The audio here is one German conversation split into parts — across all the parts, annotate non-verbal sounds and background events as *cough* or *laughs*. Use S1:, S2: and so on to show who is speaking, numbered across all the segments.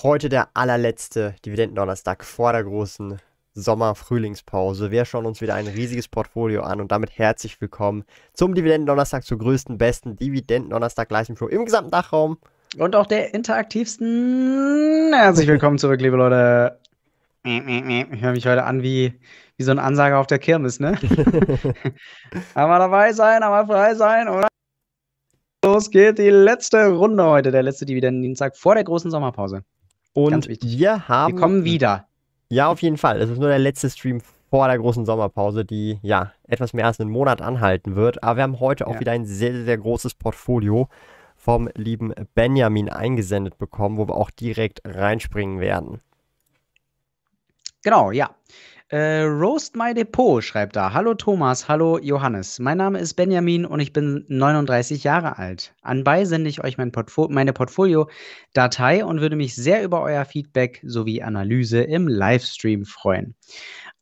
S1: Heute der allerletzte Dividendendonnerstag vor der großen Sommer-Frühlingspause. Wir schauen uns wieder ein riesiges Portfolio an und damit herzlich willkommen zum Dividendendonnerstag, zur größten, besten Dividendendonnerstag Leistung Show im gesamten Dachraum.
S2: Und auch der interaktivsten. Herzlich willkommen zurück, liebe Leute. Ich höre mich heute an wie, wie so ein Ansager auf der Kirmes, ne? *laughs* einmal dabei sein, einmal frei sein, oder? Los geht die letzte Runde heute, der letzte Dividendendienstag vor der großen Sommerpause.
S1: Und wir haben.
S2: Wir kommen wieder.
S1: Ja, auf jeden Fall. Es ist nur der letzte Stream vor der großen Sommerpause, die ja etwas mehr als einen Monat anhalten wird. Aber wir haben heute auch ja. wieder ein sehr, sehr großes Portfolio vom lieben Benjamin eingesendet bekommen, wo wir auch direkt reinspringen werden.
S2: Genau, ja. Äh, Roast My Depot schreibt da. Hallo Thomas, hallo Johannes. Mein Name ist Benjamin und ich bin 39 Jahre alt. Anbei sende ich euch mein Portfo meine Portfolio-Datei und würde mich sehr über euer Feedback sowie Analyse im Livestream freuen.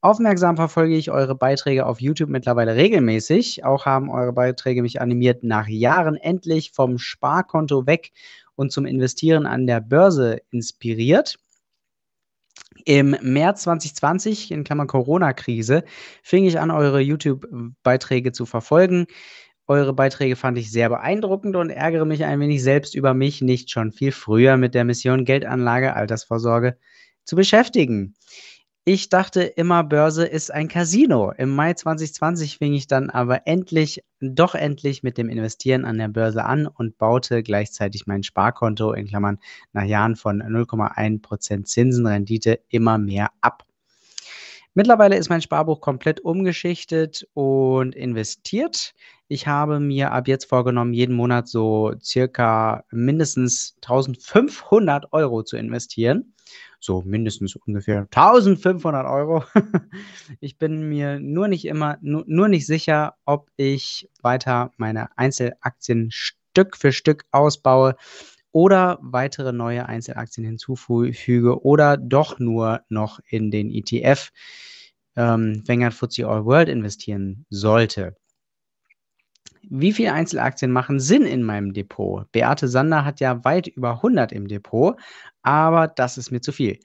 S2: Aufmerksam verfolge ich eure Beiträge auf YouTube mittlerweile regelmäßig. Auch haben eure Beiträge mich animiert, nach Jahren endlich vom Sparkonto weg und zum Investieren an der Börse inspiriert. Im März 2020, in Klammern Corona-Krise, fing ich an, eure YouTube-Beiträge zu verfolgen. Eure Beiträge fand ich sehr beeindruckend und ärgere mich ein wenig selbst über mich, nicht schon viel früher mit der Mission Geldanlage, Altersvorsorge zu beschäftigen. Ich dachte immer, Börse ist ein Casino. Im Mai 2020 fing ich dann aber endlich, doch endlich mit dem Investieren an der Börse an und baute gleichzeitig mein Sparkonto in Klammern nach Jahren von 0,1% Zinsenrendite immer mehr ab. Mittlerweile ist mein Sparbuch komplett umgeschichtet und investiert. Ich habe mir ab jetzt vorgenommen, jeden Monat so circa mindestens 1500 Euro zu investieren so mindestens ungefähr 1500 Euro. *laughs* ich bin mir nur nicht immer, nur, nur nicht sicher, ob ich weiter meine Einzelaktien Stück für Stück ausbaue oder weitere neue Einzelaktien hinzufüge oder doch nur noch in den ETF ähm, Vanguard FTSE All World investieren sollte. Wie viele Einzelaktien machen Sinn in meinem Depot? Beate Sander hat ja weit über 100 im Depot, aber das ist mir zu viel.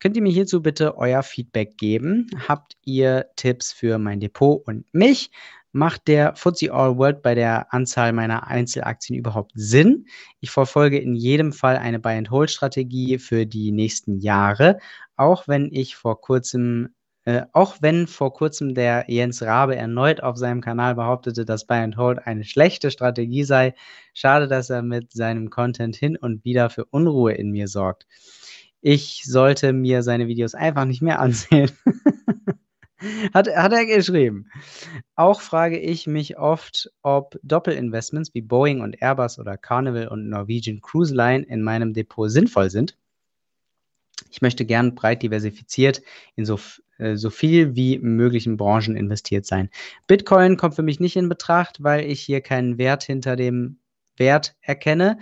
S2: Könnt ihr mir hierzu bitte euer Feedback geben? Habt ihr Tipps für mein Depot und mich? Macht der FTSE All World bei der Anzahl meiner Einzelaktien überhaupt Sinn? Ich verfolge in jedem Fall eine Buy-and-Hold-Strategie für die nächsten Jahre, auch wenn ich vor kurzem äh, auch wenn vor kurzem der Jens Rabe erneut auf seinem Kanal behauptete, dass Buy and Hold eine schlechte Strategie sei, schade, dass er mit seinem Content hin und wieder für Unruhe in mir sorgt. Ich sollte mir seine Videos einfach nicht mehr ansehen. *laughs* hat, hat er geschrieben. Auch frage ich mich oft, ob Doppelinvestments wie Boeing und Airbus oder Carnival und Norwegian Cruise Line in meinem Depot sinnvoll sind. Ich möchte gern breit diversifiziert in so äh, so viel wie möglichen Branchen investiert sein. Bitcoin kommt für mich nicht in Betracht, weil ich hier keinen Wert hinter dem Wert erkenne.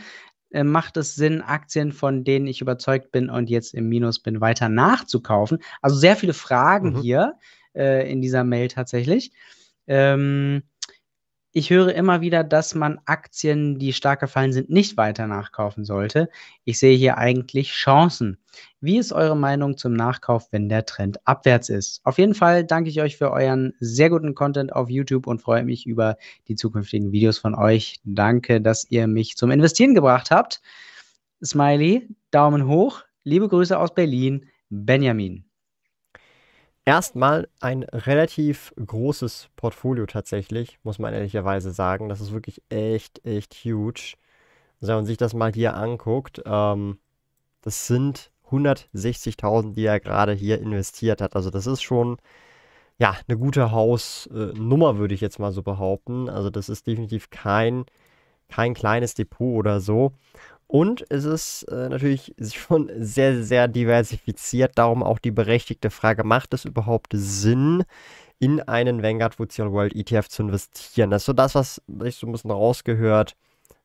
S2: Äh, macht es Sinn, Aktien, von denen ich überzeugt bin und jetzt im Minus bin, weiter nachzukaufen? Also sehr viele Fragen mhm. hier äh, in dieser Mail tatsächlich. Ähm, ich höre immer wieder, dass man Aktien, die stark gefallen sind, nicht weiter nachkaufen sollte. Ich sehe hier eigentlich Chancen. Wie ist eure Meinung zum Nachkauf, wenn der Trend abwärts ist? Auf jeden Fall danke ich euch für euren sehr guten Content auf YouTube und freue mich über die zukünftigen Videos von euch. Danke, dass ihr mich zum Investieren gebracht habt. Smiley, Daumen hoch. Liebe Grüße aus Berlin, Benjamin
S1: erstmal ein relativ großes Portfolio tatsächlich, muss man ehrlicherweise sagen. Das ist wirklich echt, echt huge. Also wenn man sich das mal hier anguckt, ähm, das sind 160.000, die er gerade hier investiert hat. Also das ist schon, ja, eine gute Hausnummer, würde ich jetzt mal so behaupten. Also das ist definitiv kein, kein kleines Depot oder so. Und es ist äh, natürlich *laughs* schon sehr, sehr diversifiziert. Darum auch die berechtigte Frage, macht es überhaupt Sinn, in einen Vanguard Futsal World ETF zu investieren? Das ist so das, was ich so ein bisschen rausgehört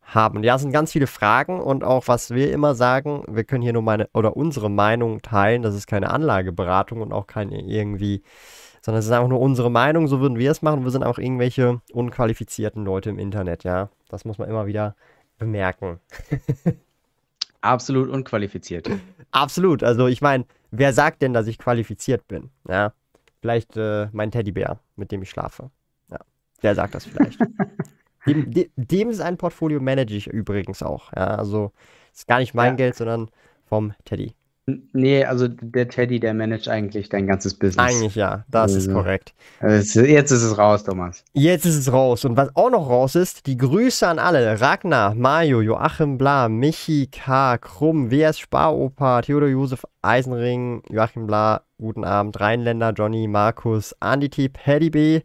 S1: habe. ja, es sind ganz viele Fragen und auch was wir immer sagen, wir können hier nur meine oder unsere Meinung teilen. Das ist keine Anlageberatung und auch keine irgendwie sondern es ist einfach nur unsere Meinung, so würden wir es machen. Wir sind auch irgendwelche unqualifizierten Leute im Internet, ja. Das muss man immer wieder bemerken.
S2: Absolut unqualifiziert.
S1: Absolut. Also ich meine, wer sagt denn, dass ich qualifiziert bin? Ja. Vielleicht äh, mein Teddybär, mit dem ich schlafe. Ja. Der sagt das vielleicht. *laughs* dem, de, dem sein Portfolio manage ich übrigens auch. Ja. Also ist gar nicht mein ja. Geld, sondern vom Teddy.
S2: Nee, also der Teddy, der managt eigentlich dein ganzes Business.
S1: Eigentlich ja, das also, ist korrekt.
S2: Also jetzt ist es raus, Thomas.
S1: Jetzt ist es raus. Und was auch noch raus ist, die Grüße an alle. Ragnar, Mario, Joachim Bla, Michi K., Krumm, WS Sparopa, Theodor Josef Eisenring, Joachim Bla, guten Abend, Rheinländer, Johnny, Markus, Andi T., Paddy B.,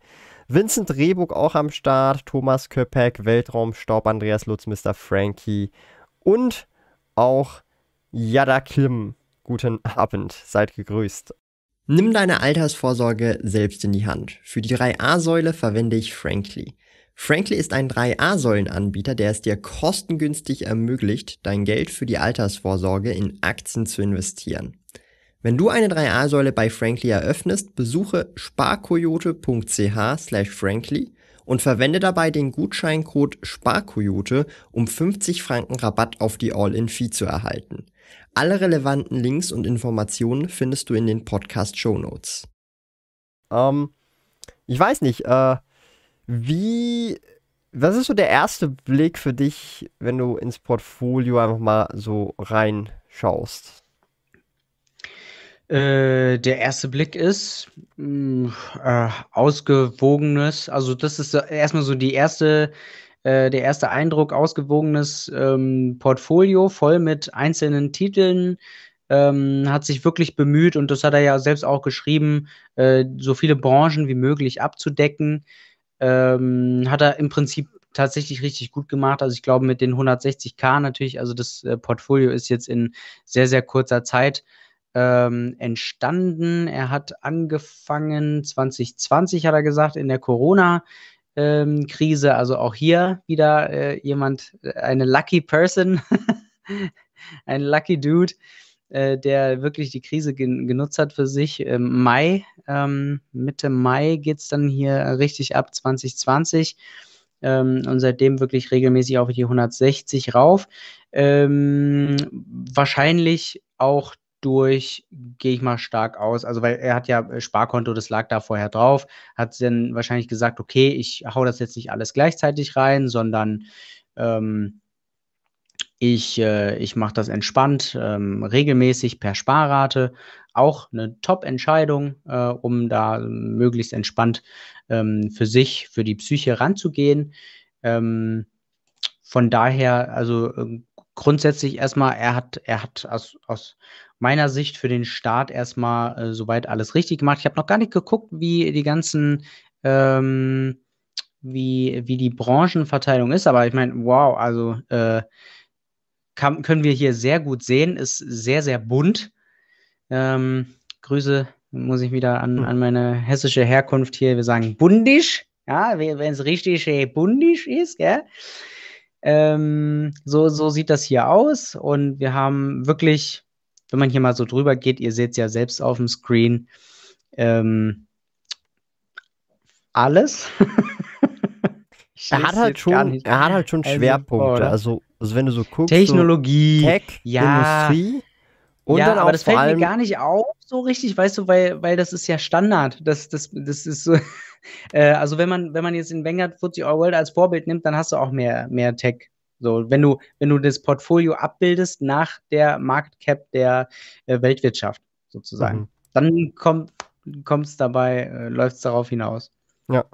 S1: Vincent Rehburg auch am Start, Thomas Köpek, Weltraumstaub, Andreas Lutz, Mr. Frankie und auch Yada Kim. Guten Abend, seid gegrüßt. Nimm deine Altersvorsorge selbst in die Hand. Für die 3a-Säule verwende ich Frankly. Frankly ist ein 3a-Säulen-Anbieter, der es dir kostengünstig ermöglicht, dein Geld für die Altersvorsorge in Aktien zu investieren. Wenn du eine 3a-Säule bei Frankly eröffnest, besuche sparkoyote.ch slash frankly und verwende dabei den Gutscheincode SPARKOYOTE, um 50 Franken Rabatt auf die All-In-Fee zu erhalten. Alle relevanten Links und Informationen findest du in den Podcast Show Notes. Ähm, ich weiß nicht, äh, wie, was ist so der erste Blick für dich, wenn du ins Portfolio einfach mal so reinschaust?
S2: Äh, der erste Blick ist mh, äh, ausgewogenes, also das ist erstmal so die erste äh, der erste Eindruck, ausgewogenes ähm, Portfolio voll mit einzelnen Titeln. Ähm, hat sich wirklich bemüht und das hat er ja selbst auch geschrieben, äh, so viele Branchen wie möglich abzudecken. Ähm, hat er im Prinzip tatsächlich richtig gut gemacht. Also ich glaube mit den 160k natürlich, also das äh, Portfolio ist jetzt in sehr, sehr kurzer Zeit ähm, entstanden. Er hat angefangen 2020, hat er gesagt, in der Corona ähm, Krise. Also auch hier wieder äh, jemand, äh, eine lucky person, *laughs* ein lucky Dude, äh, der wirklich die Krise gen genutzt hat für sich. Im Mai, ähm, Mitte Mai geht es dann hier richtig ab, 2020. Ähm, und seitdem wirklich regelmäßig auf die 160 rauf. Ähm, wahrscheinlich auch durch, gehe ich mal stark aus. Also, weil er hat ja äh, Sparkonto, das lag da vorher drauf, hat dann wahrscheinlich gesagt, okay, ich hau das jetzt nicht alles gleichzeitig rein, sondern ähm, ich, äh, ich mache das entspannt, ähm, regelmäßig per Sparrate. Auch eine Top-Entscheidung, äh, um da möglichst entspannt ähm, für sich, für die Psyche ranzugehen. Ähm, von daher, also äh, grundsätzlich erstmal, er hat, er hat aus, aus meiner Sicht für den Start erstmal äh, soweit alles richtig gemacht. Ich habe noch gar nicht geguckt, wie die ganzen, ähm, wie, wie die Branchenverteilung ist, aber ich meine, wow, also äh, kann, können wir hier sehr gut sehen, ist sehr, sehr bunt. Ähm, Grüße muss ich wieder an, hm. an meine hessische Herkunft hier, wir sagen bundisch, ja, wenn es richtig äh, bundisch ist, ja. Ähm, so, so sieht das hier aus und wir haben wirklich wenn man hier mal so drüber geht, ihr seht es ja selbst auf dem Screen, ähm, alles. *laughs*
S1: er hat halt schon, er hat halt schon also, Schwerpunkte. Also, also wenn du so guckst,
S2: Technologie,
S1: so Tech, ja, Industrie
S2: und ja, dann aber das fällt mir gar nicht auf so richtig, weißt du, weil, weil das ist ja Standard. Das, das, das ist *laughs* äh, also wenn man, wenn man jetzt in Vanguard FTSE All World als Vorbild nimmt, dann hast du auch mehr, mehr Tech so, wenn du, wenn du das Portfolio abbildest nach der Market Cap der äh, Weltwirtschaft sozusagen, mhm. dann kommt es dabei, äh, läuft es darauf hinaus.
S1: Ja.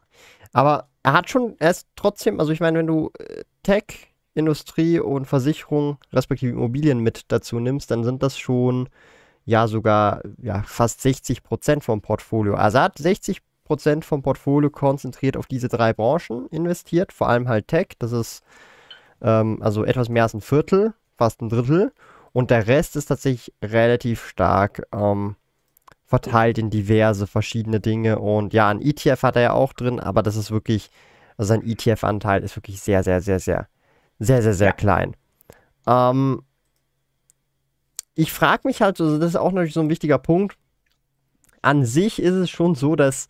S1: Aber er hat schon, er ist trotzdem, also ich meine, wenn du äh, Tech, Industrie und Versicherung, respektive Immobilien mit dazu nimmst, dann sind das schon ja sogar ja, fast 60 Prozent vom Portfolio. Also er hat 60 Prozent vom Portfolio konzentriert auf diese drei Branchen investiert, vor allem halt Tech. Das ist ähm, also etwas mehr als ein Viertel fast ein Drittel. Und der Rest ist tatsächlich relativ stark ähm, verteilt in diverse verschiedene Dinge. Und ja, ein ETF hat er ja auch drin, aber das ist wirklich, also sein ETF-Anteil ist wirklich sehr, sehr, sehr, sehr, sehr, sehr, sehr ja. klein. Ähm, ich frage mich halt, also das ist auch natürlich so ein wichtiger Punkt. An sich ist es schon so, dass,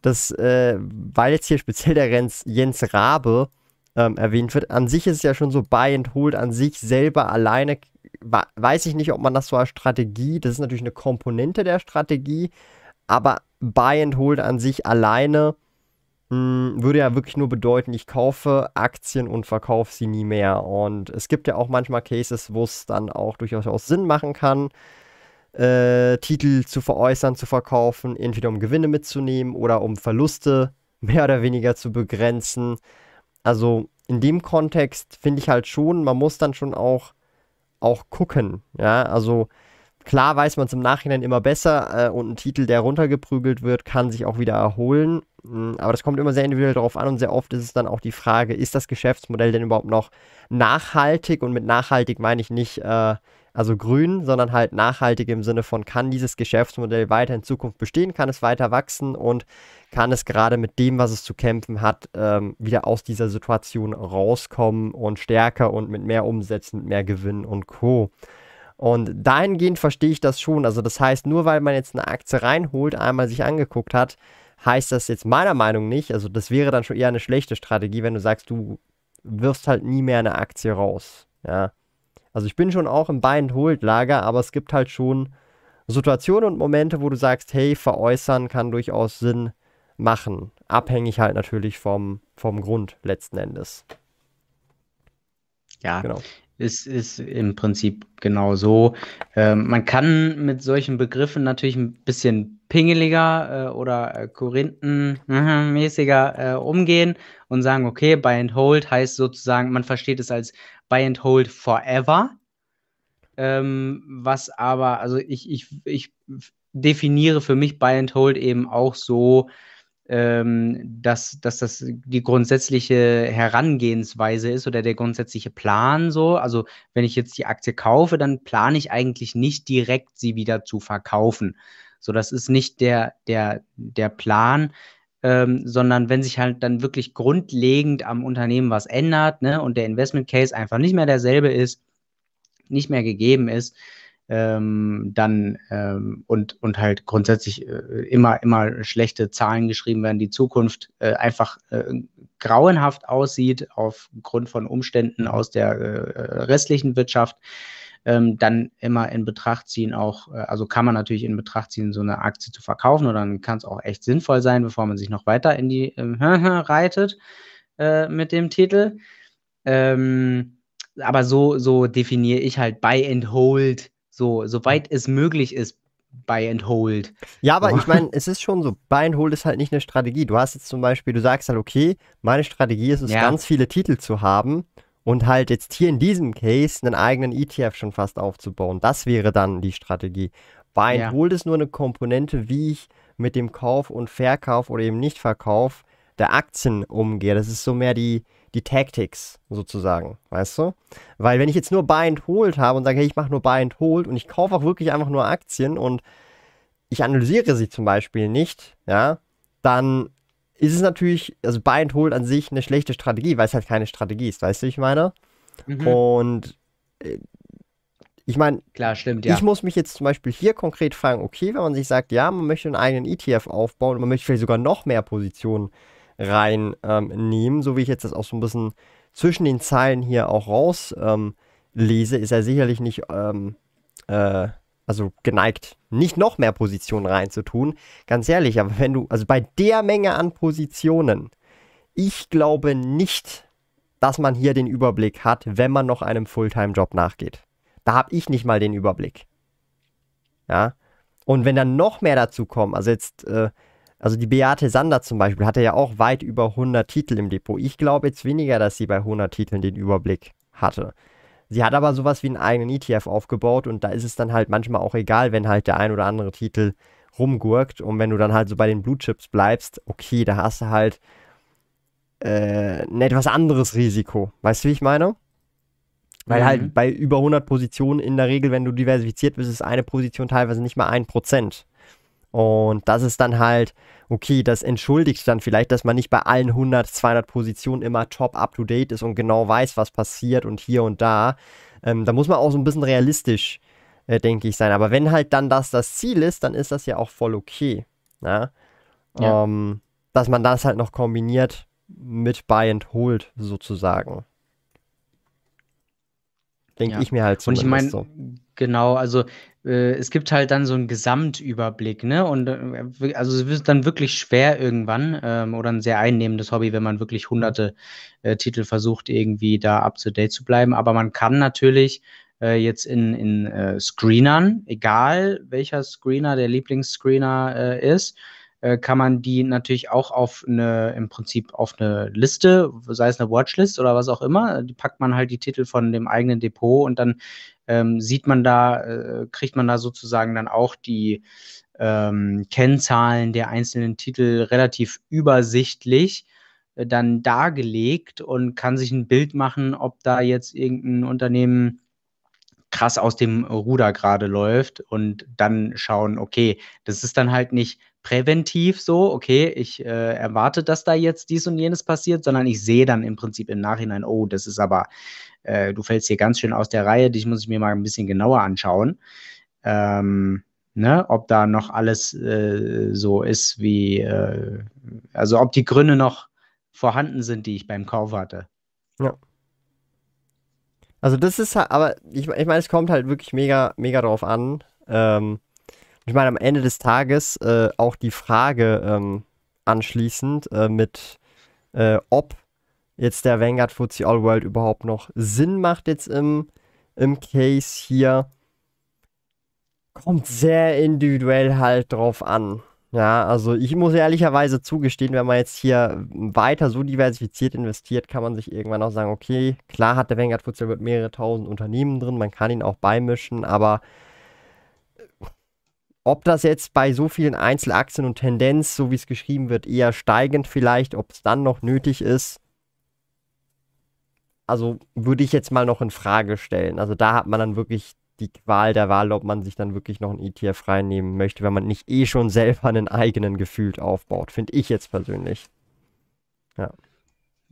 S1: dass äh, weil jetzt hier speziell der Jens, Jens Rabe ähm, erwähnt wird, an sich ist es ja schon so Buy and Hold an sich selber alleine, weiß ich nicht, ob man das so als Strategie, das ist natürlich eine Komponente der Strategie, aber Buy and Hold an sich alleine hm, würde ja wirklich nur bedeuten, ich kaufe Aktien und verkaufe sie nie mehr. Und es gibt ja auch manchmal Cases, wo es dann auch durchaus Sinn machen kann, äh, Titel zu veräußern, zu verkaufen, entweder um Gewinne mitzunehmen oder um Verluste *laughs* mehr oder weniger zu begrenzen. Also in dem Kontext finde ich halt schon, man muss dann schon auch, auch gucken. Ja, also klar weiß man es im Nachhinein immer besser äh, und ein Titel, der runtergeprügelt wird, kann sich auch wieder erholen. Hm, aber das kommt immer sehr individuell darauf an und sehr oft ist es dann auch die Frage, ist das Geschäftsmodell denn überhaupt noch nachhaltig? Und mit nachhaltig meine ich nicht, äh, also grün, sondern halt nachhaltig im Sinne von, kann dieses Geschäftsmodell weiter in Zukunft bestehen, kann es weiter wachsen und kann es gerade mit dem, was es zu kämpfen hat, ähm, wieder aus dieser Situation rauskommen und stärker und mit mehr Umsätzen, mit mehr Gewinn und Co. Und dahingehend verstehe ich das schon. Also das heißt, nur weil man jetzt eine Aktie reinholt, einmal sich angeguckt hat, heißt das jetzt meiner Meinung nicht, also das wäre dann schon eher eine schlechte Strategie, wenn du sagst, du wirfst halt nie mehr eine Aktie raus. Ja. Also ich bin schon auch im Buy-and-Hold-Lager, aber es gibt halt schon Situationen und Momente, wo du sagst, hey, veräußern kann durchaus Sinn machen. Abhängig halt natürlich vom, vom Grund letzten Endes.
S2: Ja, genau ist, ist im Prinzip genau so. Ähm, man kann mit solchen Begriffen natürlich ein bisschen pingeliger äh, oder äh, Korinthenmäßiger äh, umgehen und sagen, okay, Buy and Hold heißt sozusagen, man versteht es als Buy and Hold forever. Ähm, was aber, also ich, ich, ich definiere für mich Buy and Hold eben auch so, dass, dass das die grundsätzliche Herangehensweise ist oder der grundsätzliche Plan so. Also wenn ich jetzt die Aktie kaufe, dann plane ich eigentlich nicht direkt sie wieder zu verkaufen. So, das ist nicht der, der, der Plan, ähm, sondern wenn sich halt dann wirklich grundlegend am Unternehmen was ändert ne, und der Investment Case einfach nicht mehr derselbe ist, nicht mehr gegeben ist, ähm, dann ähm, und, und halt grundsätzlich äh, immer, immer schlechte Zahlen geschrieben werden, die Zukunft äh, einfach äh, grauenhaft aussieht aufgrund von Umständen aus der äh, restlichen Wirtschaft, ähm, dann immer in Betracht ziehen, auch, äh, also kann man natürlich in Betracht ziehen, so eine Aktie zu verkaufen oder dann kann es auch echt sinnvoll sein, bevor man sich noch weiter in die äh, *laughs* reitet äh, mit dem Titel. Ähm, aber so, so definiere ich halt Buy and Hold so, soweit es möglich ist, Buy and Hold.
S1: Ja, aber ich meine, es ist schon so, Buy and Hold ist halt nicht eine Strategie. Du hast jetzt zum Beispiel, du sagst halt, okay, meine Strategie ist es, ja. ganz viele Titel zu haben und halt jetzt hier in diesem Case einen eigenen ETF schon fast aufzubauen. Das wäre dann die Strategie. Buy and ja. Hold ist nur eine Komponente, wie ich mit dem Kauf und Verkauf oder eben Nichtverkauf der Aktien umgehe. Das ist so mehr die, die Tactics sozusagen, weißt du? Weil wenn ich jetzt nur Buy and Hold habe und sage, hey, ich mache nur Buy and Hold und ich kaufe auch wirklich einfach nur Aktien und ich analysiere sie zum Beispiel nicht, ja, dann ist es natürlich, also Buy and Hold an sich eine schlechte Strategie, weil es halt keine Strategie ist, weißt du, ich meine? Mhm. Und äh, ich meine,
S2: klar, stimmt, ja.
S1: Ich muss mich jetzt zum Beispiel hier konkret fragen, okay, wenn man sich sagt, ja, man möchte einen eigenen ETF aufbauen und man möchte vielleicht sogar noch mehr Positionen reinnehmen, ähm, so wie ich jetzt das auch so ein bisschen zwischen den Zeilen hier auch raus ähm, ist er sicherlich nicht ähm, äh, also geneigt, nicht noch mehr Positionen reinzutun. Ganz ehrlich, aber wenn du, also bei der Menge an Positionen, ich glaube nicht, dass man hier den Überblick hat, wenn man noch einem Fulltime-Job nachgeht. Da habe ich nicht mal den Überblick. Ja. Und wenn dann noch mehr dazu kommen, also jetzt äh, also die Beate Sander zum Beispiel hatte ja auch weit über 100 Titel im Depot. Ich glaube jetzt weniger, dass sie bei 100 Titeln den Überblick hatte. Sie hat aber sowas wie einen eigenen ETF aufgebaut und da ist es dann halt manchmal auch egal, wenn halt der ein oder andere Titel rumgurkt und wenn du dann halt so bei den Blue Chips bleibst, okay, da hast du halt äh, ein etwas anderes Risiko. Weißt du, wie ich meine? Weil halt mhm. halt bei über 100 Positionen in der Regel, wenn du diversifiziert bist, ist eine Position teilweise nicht mal ein Prozent. Und das ist dann halt, okay, das entschuldigt dann vielleicht, dass man nicht bei allen 100, 200 Positionen immer top up to date ist und genau weiß, was passiert und hier und da. Ähm, da muss man auch so ein bisschen realistisch, äh, denke ich, sein. Aber wenn halt dann das das Ziel ist, dann ist das ja auch voll okay. Ja? Ja. Ähm, dass man das halt noch kombiniert mit Buy and Hold sozusagen. Denke ja. ich mir halt
S2: so. Und ich meine, so. genau, also äh, es gibt halt dann so einen Gesamtüberblick, ne? Und äh, also es wird dann wirklich schwer irgendwann ähm, oder ein sehr einnehmendes Hobby, wenn man wirklich hunderte äh, Titel versucht, irgendwie da up to date zu bleiben. Aber man kann natürlich äh, jetzt in, in Screenern, egal welcher Screener der Lieblingsscreener ist, äh, kann man die natürlich auch auf eine, im Prinzip auf eine Liste, sei es eine Watchlist oder was auch immer, die packt man halt die Titel von dem eigenen Depot und dann ähm, sieht man da, äh, kriegt man da sozusagen dann auch die ähm, Kennzahlen der einzelnen Titel relativ übersichtlich äh, dann dargelegt und kann sich ein Bild machen, ob da jetzt irgendein Unternehmen krass aus dem Ruder gerade läuft und dann schauen, okay, das ist dann halt nicht präventiv so, okay, ich äh, erwarte, dass da jetzt dies und jenes passiert, sondern ich sehe dann im Prinzip im Nachhinein, oh, das ist aber, äh, du fällst hier ganz schön aus der Reihe, dich muss ich mir mal ein bisschen genauer anschauen. Ähm, ne, ob da noch alles äh, so ist wie, äh, also ob die Gründe noch vorhanden sind, die ich beim Kauf hatte.
S1: Ja. Also das ist halt, aber ich, ich meine, es kommt halt wirklich mega, mega drauf an. Ähm, ich meine, am Ende des Tages äh, auch die Frage ähm, anschließend äh, mit, äh, ob jetzt der Vanguard FTSE All World überhaupt noch Sinn macht jetzt im, im Case hier, kommt sehr individuell halt drauf an. Ja, also ich muss ehrlicherweise zugestehen, wenn man jetzt hier weiter so diversifiziert investiert, kann man sich irgendwann auch sagen, okay, klar hat der Vanguard FTSE mit mehrere tausend Unternehmen drin, man kann ihn auch beimischen, aber ob das jetzt bei so vielen Einzelaktien und Tendenz, so wie es geschrieben wird, eher steigend vielleicht, ob es dann noch nötig ist, also würde ich jetzt mal noch in Frage stellen. Also da hat man dann wirklich die Qual der Wahl, ob man sich dann wirklich noch einen ETF reinnehmen möchte, wenn man nicht eh schon selber einen eigenen gefühlt aufbaut, finde ich jetzt persönlich.
S2: Ja.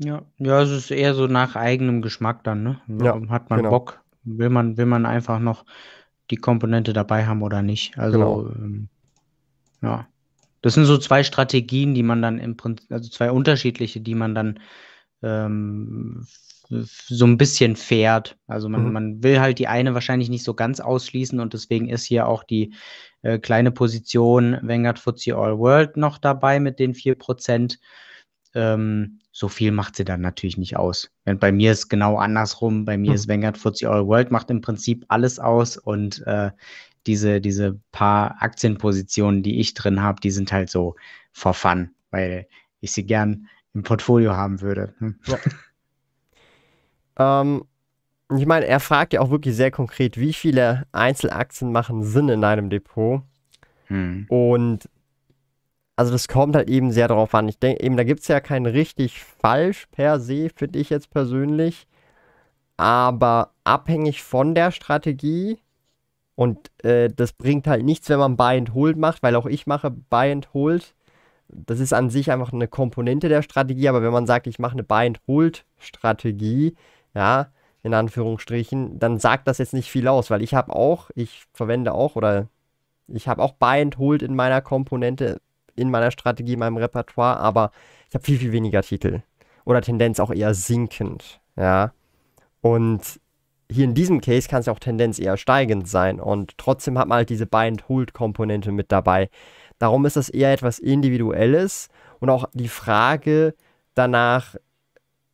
S2: Ja, ja, es ist eher so nach eigenem Geschmack dann, ne? Ja, Hat man genau. Bock? Will man, will man einfach noch die Komponente dabei haben oder nicht? Also, genau. ähm, ja. Das sind so zwei Strategien, die man dann im Prinzip, also zwei unterschiedliche, die man dann ähm, so ein bisschen fährt. Also man, mhm. man will halt die eine wahrscheinlich nicht so ganz ausschließen und deswegen ist hier auch die äh, kleine Position Vanguard FTSE All World noch dabei mit den 4%. Ähm, so viel macht sie dann natürlich nicht aus. Wenn bei mir ist genau andersrum. Bei mir mhm. ist Vanguard FTSE All World macht im Prinzip alles aus und äh, diese, diese paar Aktienpositionen, die ich drin habe, die sind halt so for fun, weil ich sie gern im Portfolio haben würde. Hm. Ja. *laughs*
S1: Ähm, ich meine, er fragt ja auch wirklich sehr konkret, wie viele Einzelaktien machen Sinn in deinem Depot. Hm. Und also das kommt halt eben sehr darauf an. Ich denke eben, da gibt es ja kein richtig falsch per se, finde ich jetzt persönlich. Aber abhängig von der Strategie und äh, das bringt halt nichts, wenn man Buy and Hold macht, weil auch ich mache Buy and Hold. Das ist an sich einfach eine Komponente der Strategie, aber wenn man sagt, ich mache eine Buy and Hold Strategie, ja, in Anführungsstrichen, dann sagt das jetzt nicht viel aus, weil ich habe auch, ich verwende auch oder ich habe auch Buy and Hold in meiner Komponente, in meiner Strategie, in meinem Repertoire, aber ich habe viel, viel weniger Titel. Oder Tendenz auch eher sinkend, ja. Und hier in diesem Case kann es ja auch Tendenz eher steigend sein und trotzdem hat man halt diese Buy-and-Hold-Komponente mit dabei. Darum ist das eher etwas Individuelles und auch die Frage danach,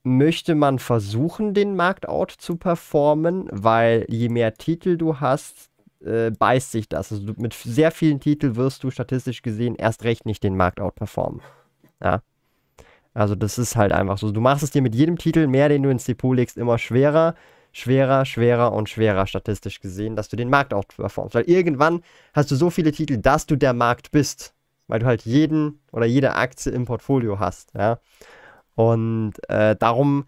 S1: möchte man versuchen, den Marktout zu performen, weil je mehr Titel du hast, äh, beißt sich das. Also mit sehr vielen Titeln wirst du statistisch gesehen erst recht nicht den Marktout performen. Ja. Also das ist halt einfach so. Du machst es dir mit jedem Titel mehr, den du ins Depot legst, immer schwerer, schwerer, schwerer und schwerer statistisch gesehen, dass du den Marktout performst. Weil irgendwann hast du so viele Titel, dass du der Markt bist. Weil du halt jeden oder jede Aktie im Portfolio hast. Ja. Und äh, darum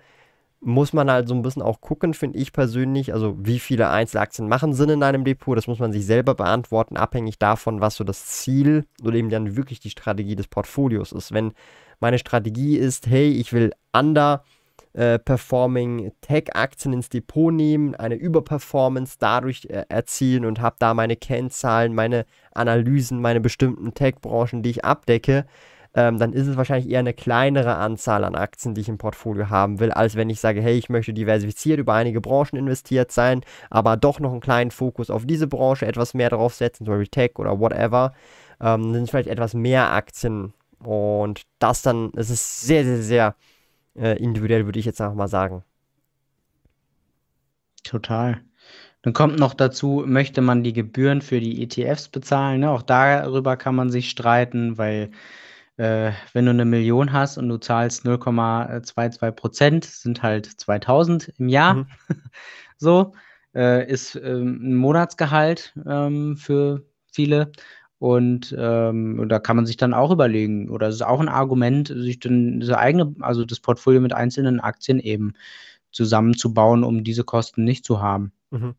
S1: muss man halt so ein bisschen auch gucken, finde ich persönlich. Also, wie viele Einzelaktien machen Sinn in einem Depot? Das muss man sich selber beantworten, abhängig davon, was so das Ziel oder eben dann wirklich die Strategie des Portfolios ist. Wenn meine Strategie ist, hey, ich will under äh, Tech-Aktien ins Depot nehmen, eine Überperformance dadurch äh, erzielen und habe da meine Kennzahlen, meine Analysen, meine bestimmten Tech-Branchen, die ich abdecke, ähm, dann ist es wahrscheinlich eher eine kleinere Anzahl an Aktien, die ich im Portfolio haben will, als wenn ich sage, hey, ich möchte diversifiziert über einige Branchen investiert sein, aber doch noch einen kleinen Fokus auf diese Branche, etwas mehr drauf setzen, zum Beispiel Tech oder whatever. Ähm, dann sind vielleicht etwas mehr Aktien und das dann, es ist sehr, sehr, sehr äh, individuell, würde ich jetzt einfach mal sagen.
S2: Total. Dann kommt noch dazu, möchte man die Gebühren für die ETFs bezahlen? Ne? Auch darüber kann man sich streiten, weil äh, wenn du eine Million hast und du zahlst 0,22 Prozent, sind halt 2000 im Jahr. Mhm. *laughs* so äh, ist ähm, ein Monatsgehalt ähm, für viele. Und ähm, da kann man sich dann auch überlegen, oder es ist auch ein Argument, sich dann das eigene, also das Portfolio mit einzelnen Aktien eben zusammenzubauen, um diese Kosten nicht zu haben. Mhm.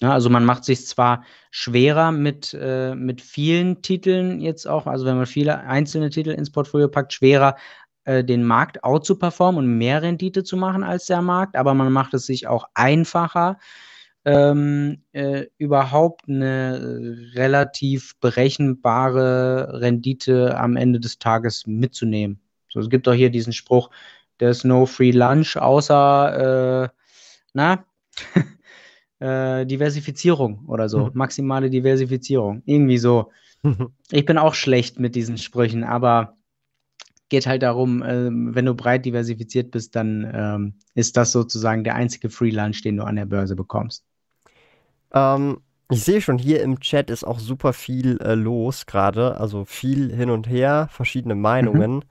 S2: Ja, also man macht sich zwar schwerer mit, äh, mit vielen Titeln jetzt auch, also wenn man viele einzelne Titel ins Portfolio packt, schwerer äh, den Markt out zu performen und mehr Rendite zu machen als der Markt, aber man macht es sich auch einfacher, ähm, äh, überhaupt eine relativ berechenbare Rendite am Ende des Tages mitzunehmen. So, es gibt doch hier diesen Spruch, there's no free lunch, außer, äh, na, *laughs* äh, Diversifizierung oder so, mhm. maximale Diversifizierung, irgendwie so. *laughs* Ich bin auch schlecht mit diesen Sprüchen, aber geht halt darum, äh, wenn du breit diversifiziert bist, dann ähm, ist das sozusagen der einzige Free Lunch, den du an der Börse bekommst.
S1: Ähm, ich sehe schon, hier im Chat ist auch super viel äh, los gerade. Also viel hin und her, verschiedene Meinungen. Mhm.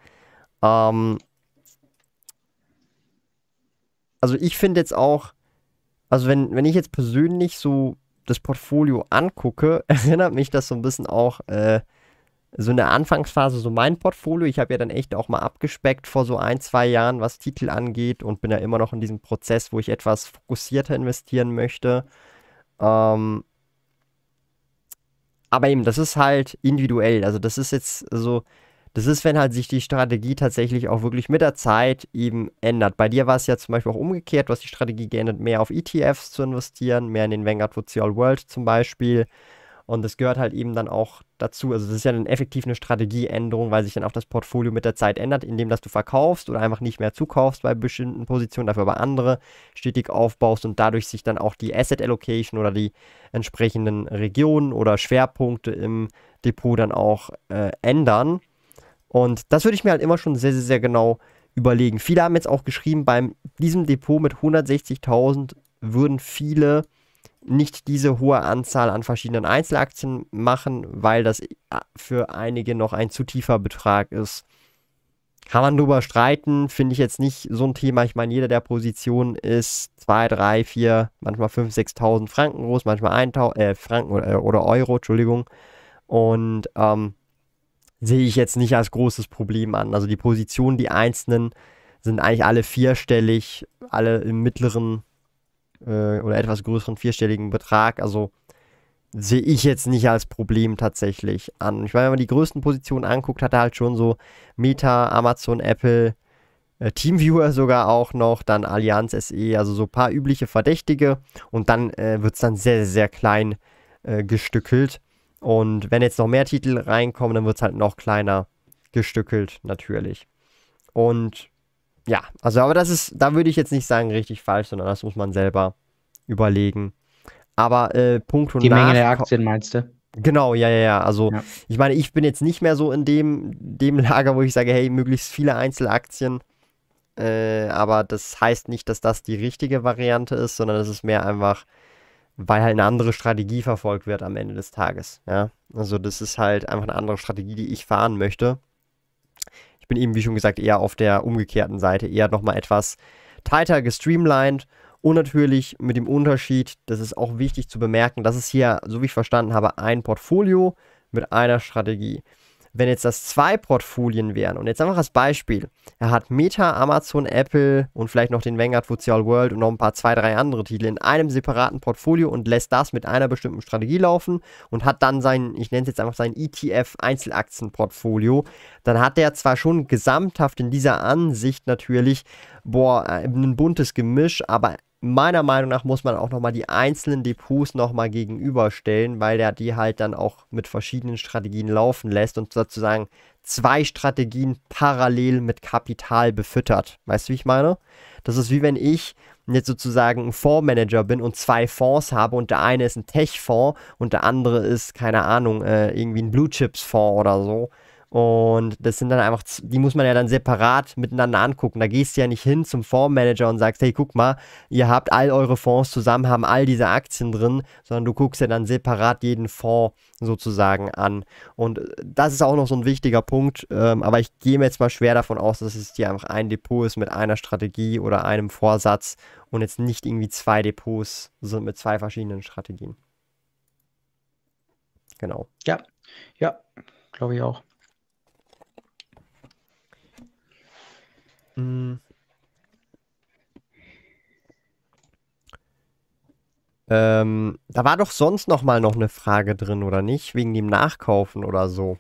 S1: Ähm, also ich finde jetzt auch, also wenn, wenn ich jetzt persönlich so das Portfolio angucke, *laughs* erinnert mich das so ein bisschen auch äh, so in der Anfangsphase so mein Portfolio. Ich habe ja dann echt auch mal abgespeckt vor so ein, zwei Jahren, was Titel angeht und bin ja immer noch in diesem Prozess, wo ich etwas fokussierter investieren möchte. Ähm, aber eben, das ist halt individuell. Also das ist jetzt so, das ist, wenn halt sich die Strategie tatsächlich auch wirklich mit der Zeit eben ändert. Bei dir war es ja zum Beispiel auch umgekehrt, hast die Strategie geändert, mehr auf ETFs zu investieren, mehr in den Vanguard Social World zum Beispiel. Und das gehört halt eben dann auch dazu. Also das ist ja dann effektiv eine Strategieänderung, weil sich dann auch das Portfolio mit der Zeit ändert, indem dass du verkaufst oder einfach nicht mehr zukaufst bei bestimmten Positionen, dafür aber andere stetig aufbaust und dadurch sich dann auch die Asset Allocation oder die entsprechenden Regionen oder Schwerpunkte im Depot dann auch äh, ändern. Und das würde ich mir halt immer schon sehr, sehr, sehr genau überlegen. Viele haben jetzt auch geschrieben, beim diesem Depot mit 160.000 würden viele nicht diese hohe Anzahl an verschiedenen Einzelaktien machen, weil das äh, für einige noch ein zu tiefer Betrag ist. Kann man darüber streiten, finde ich jetzt nicht so ein Thema. Ich meine, jeder der Positionen ist 2, 3, 4, manchmal 5, 6.000 Franken groß, manchmal 1.000 äh, Franken oder, äh, oder, Euro, Entschuldigung. Und ähm, sehe ich jetzt nicht als großes Problem an. Also die Positionen, die einzelnen, sind eigentlich alle vierstellig, alle im mittleren äh, oder etwas größeren vierstelligen Betrag. Also sehe ich jetzt nicht als Problem tatsächlich an. Ich meine, wenn man die größten Positionen anguckt, hat er halt schon so Meta, Amazon, Apple, äh, Teamviewer sogar auch noch, dann Allianz SE, also so ein paar übliche Verdächtige und dann äh, wird es dann sehr, sehr klein äh, gestückelt. Und wenn jetzt noch mehr Titel reinkommen, dann wird es halt noch kleiner gestückelt, natürlich. Und ja, also aber das ist, da würde ich jetzt nicht sagen richtig falsch, sondern das muss man selber überlegen. Aber äh, Punkt und
S2: Die Menge der Aktien meinst du?
S1: Genau, ja, ja, ja. Also ja. ich meine, ich bin jetzt nicht mehr so in dem, dem *laughs* Lager, wo ich sage, hey, möglichst viele Einzelaktien. Äh, aber das heißt nicht, dass das die richtige Variante ist, sondern es ist mehr einfach, weil halt eine andere Strategie verfolgt wird am Ende des Tages. Ja, also das ist halt einfach eine andere Strategie, die ich fahren möchte. Ich bin eben, wie schon gesagt, eher auf der umgekehrten Seite, eher nochmal etwas tighter gestreamlined und natürlich mit dem Unterschied, das ist auch wichtig zu bemerken, das ist hier, so wie ich verstanden habe, ein Portfolio mit einer Strategie. Wenn jetzt das zwei Portfolien wären und jetzt einfach als Beispiel, er hat Meta, Amazon, Apple und vielleicht noch den Vanguard Futsal World und noch ein paar, zwei, drei andere Titel in einem separaten Portfolio und lässt das mit einer bestimmten Strategie laufen und hat dann sein, ich nenne es jetzt einfach sein ETF Einzelaktienportfolio, dann hat er zwar schon gesamthaft in dieser Ansicht natürlich, boah, ein buntes Gemisch, aber meiner Meinung nach muss man auch nochmal die einzelnen Depots nochmal gegenüberstellen, weil der die halt dann auch mit verschiedenen Strategien laufen lässt und sozusagen zwei Strategien parallel mit Kapital befüttert. Weißt du, wie ich meine? Das ist wie wenn ich jetzt sozusagen ein Fondsmanager bin und zwei Fonds habe und der eine ist ein Tech-Fonds und der andere ist, keine Ahnung, äh, irgendwie ein Blue Chips-Fonds oder so. Und das sind dann einfach, die muss man ja dann separat miteinander angucken. Da gehst du ja nicht hin zum Fondsmanager und sagst, hey, guck mal, ihr habt all eure Fonds zusammen, haben all diese Aktien drin, sondern du guckst ja dann separat jeden Fonds sozusagen an. Und äh, das ist auch noch so ein wichtiger Punkt. Ähm, aber ich gehe mir jetzt mal schwer davon aus, dass es hier einfach ein Depot ist mit einer Strategie oder einem Vorsatz und jetzt nicht irgendwie zwei Depots sind mit zwei verschiedenen Strategien. Genau.
S2: Ja, ja, glaube ich auch.
S1: Mm. Ähm, da war doch sonst noch mal noch eine Frage drin, oder nicht? Wegen dem Nachkaufen oder so.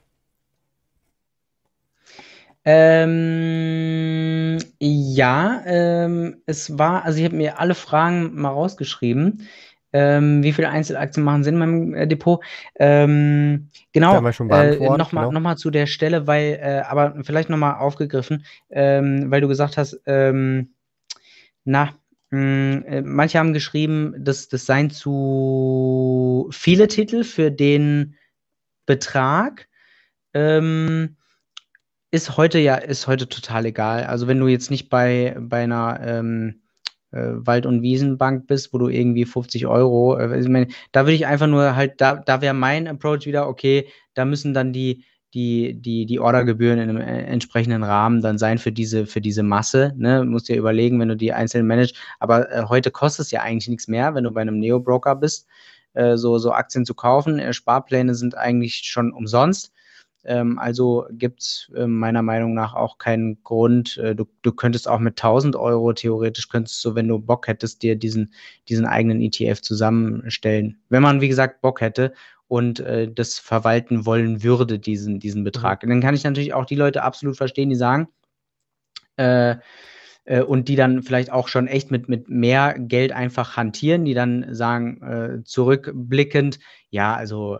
S2: Ähm, ja, ähm, es war, also ich habe mir alle Fragen mal rausgeschrieben. Ähm, wie viele Einzelaktien machen Sinn in meinem äh, Depot? Ähm, genau,
S1: äh,
S2: nochmal
S1: genau.
S2: noch mal zu der Stelle, weil, äh, aber vielleicht nochmal aufgegriffen, ähm, weil du gesagt hast, ähm, na, mh, mm, äh, manche haben geschrieben, dass das seien zu viele Titel für den Betrag. Ähm, ist heute ja, ist heute total egal. Also wenn du jetzt nicht bei, bei einer ähm, äh, Wald- und Wiesenbank bist, wo du irgendwie 50 Euro, äh, ich meine, da würde ich einfach nur halt, da, da wäre mein Approach wieder, okay, da müssen dann die, die, die, die Ordergebühren in einem äh, entsprechenden Rahmen dann sein für diese, für diese Masse. Ne? Du musst dir überlegen, wenn du die einzeln managst. Aber äh, heute kostet es ja eigentlich nichts mehr, wenn du bei einem Neo-Broker bist, äh, so, so Aktien zu kaufen. Äh, Sparpläne sind eigentlich schon umsonst. Ähm, also gibt es äh, meiner Meinung nach auch keinen Grund. Äh, du, du könntest auch mit 1000 Euro theoretisch, könntest du, wenn du Bock hättest, dir diesen, diesen eigenen ETF zusammenstellen. Wenn man, wie gesagt, Bock hätte und äh, das verwalten wollen würde, diesen, diesen Betrag. Mhm. Dann kann ich natürlich auch die Leute absolut verstehen, die sagen, äh, äh, und die dann vielleicht auch schon echt mit, mit mehr Geld einfach hantieren, die dann sagen, äh, zurückblickend, ja, also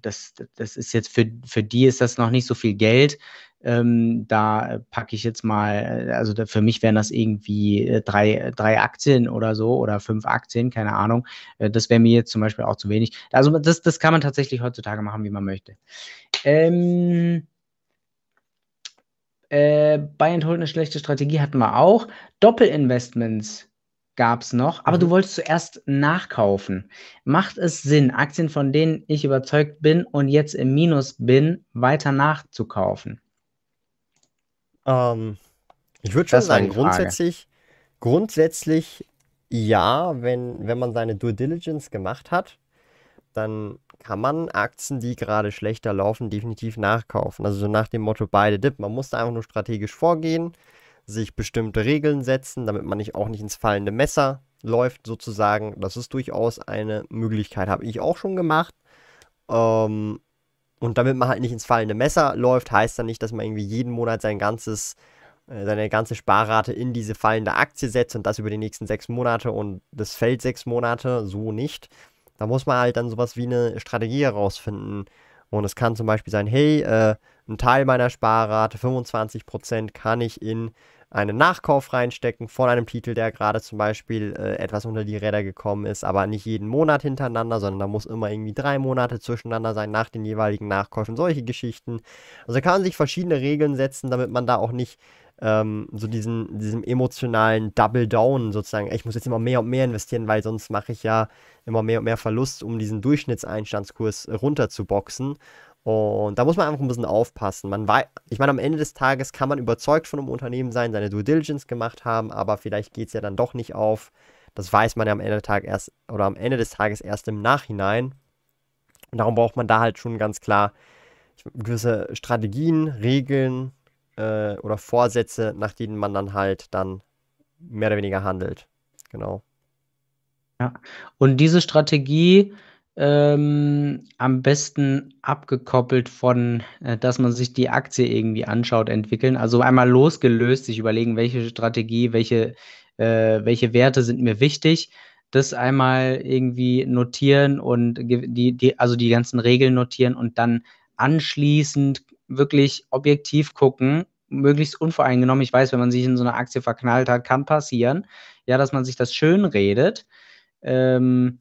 S2: das, das ist jetzt für, für die ist das noch nicht so viel Geld. Ähm, da packe ich jetzt mal, also da, für mich wären das irgendwie äh, drei, drei Aktien oder so oder fünf Aktien, keine Ahnung. Äh, das wäre mir jetzt zum Beispiel auch zu wenig. Also das, das kann man tatsächlich heutzutage machen, wie man möchte. Ähm, äh, and Hold eine schlechte Strategie hatten wir auch. Doppelinvestments gab es noch, aber mhm. du wolltest zuerst nachkaufen. Macht es Sinn, Aktien, von denen ich überzeugt bin und jetzt im Minus bin, weiter nachzukaufen?
S1: Ähm, ich würde schon sagen, grundsätzlich, grundsätzlich ja, wenn, wenn man seine Due Diligence gemacht hat, dann kann man Aktien, die gerade schlechter laufen, definitiv nachkaufen. Also so nach dem Motto beide Dip. Man muss da einfach nur strategisch vorgehen sich bestimmte Regeln setzen, damit man nicht auch nicht ins fallende Messer läuft, sozusagen. Das ist durchaus eine Möglichkeit, habe ich auch schon gemacht. Ähm, und damit man halt nicht ins fallende Messer läuft, heißt dann nicht, dass man irgendwie jeden Monat sein ganzes, äh, seine ganze Sparrate in diese fallende Aktie setzt und das über die nächsten sechs Monate und das fällt sechs Monate, so nicht. Da muss man halt dann sowas wie eine Strategie herausfinden. Und es kann zum Beispiel sein, hey, äh, ein Teil meiner Sparrate, 25%, kann ich in einen Nachkauf reinstecken von einem Titel, der gerade zum Beispiel äh, etwas unter die Räder gekommen ist, aber nicht jeden Monat hintereinander, sondern da muss immer irgendwie drei Monate zwischeneinander sein nach den jeweiligen Nachkäufen, solche Geschichten. Also kann man sich verschiedene Regeln setzen, damit man da auch nicht ähm, so diesen, diesem emotionalen Double Down sozusagen, ich muss jetzt immer mehr und mehr investieren, weil sonst mache ich ja immer mehr und mehr Verlust, um diesen Durchschnittseinstandskurs runterzuboxen. Und da muss man einfach ein bisschen aufpassen. Man ich meine, am Ende des Tages kann man überzeugt von einem Unternehmen sein, seine Due Diligence gemacht haben, aber vielleicht geht es ja dann doch nicht auf. Das weiß man ja am Ende des Tages erst oder am Ende des Tages erst im Nachhinein. Und darum braucht man da halt schon ganz klar gewisse Strategien, Regeln äh, oder Vorsätze, nach denen man dann halt dann mehr oder weniger handelt. Genau.
S2: Ja, und diese Strategie ähm, am besten abgekoppelt von, äh, dass man sich die Aktie irgendwie anschaut, entwickeln. Also einmal losgelöst, sich überlegen, welche Strategie, welche, äh, welche Werte sind mir wichtig. Das einmal irgendwie notieren und die, die, also die ganzen Regeln notieren und dann anschließend wirklich objektiv gucken, möglichst unvoreingenommen. Ich weiß, wenn man sich in so eine Aktie verknallt hat, kann passieren, ja, dass man sich das schön redet. Ähm,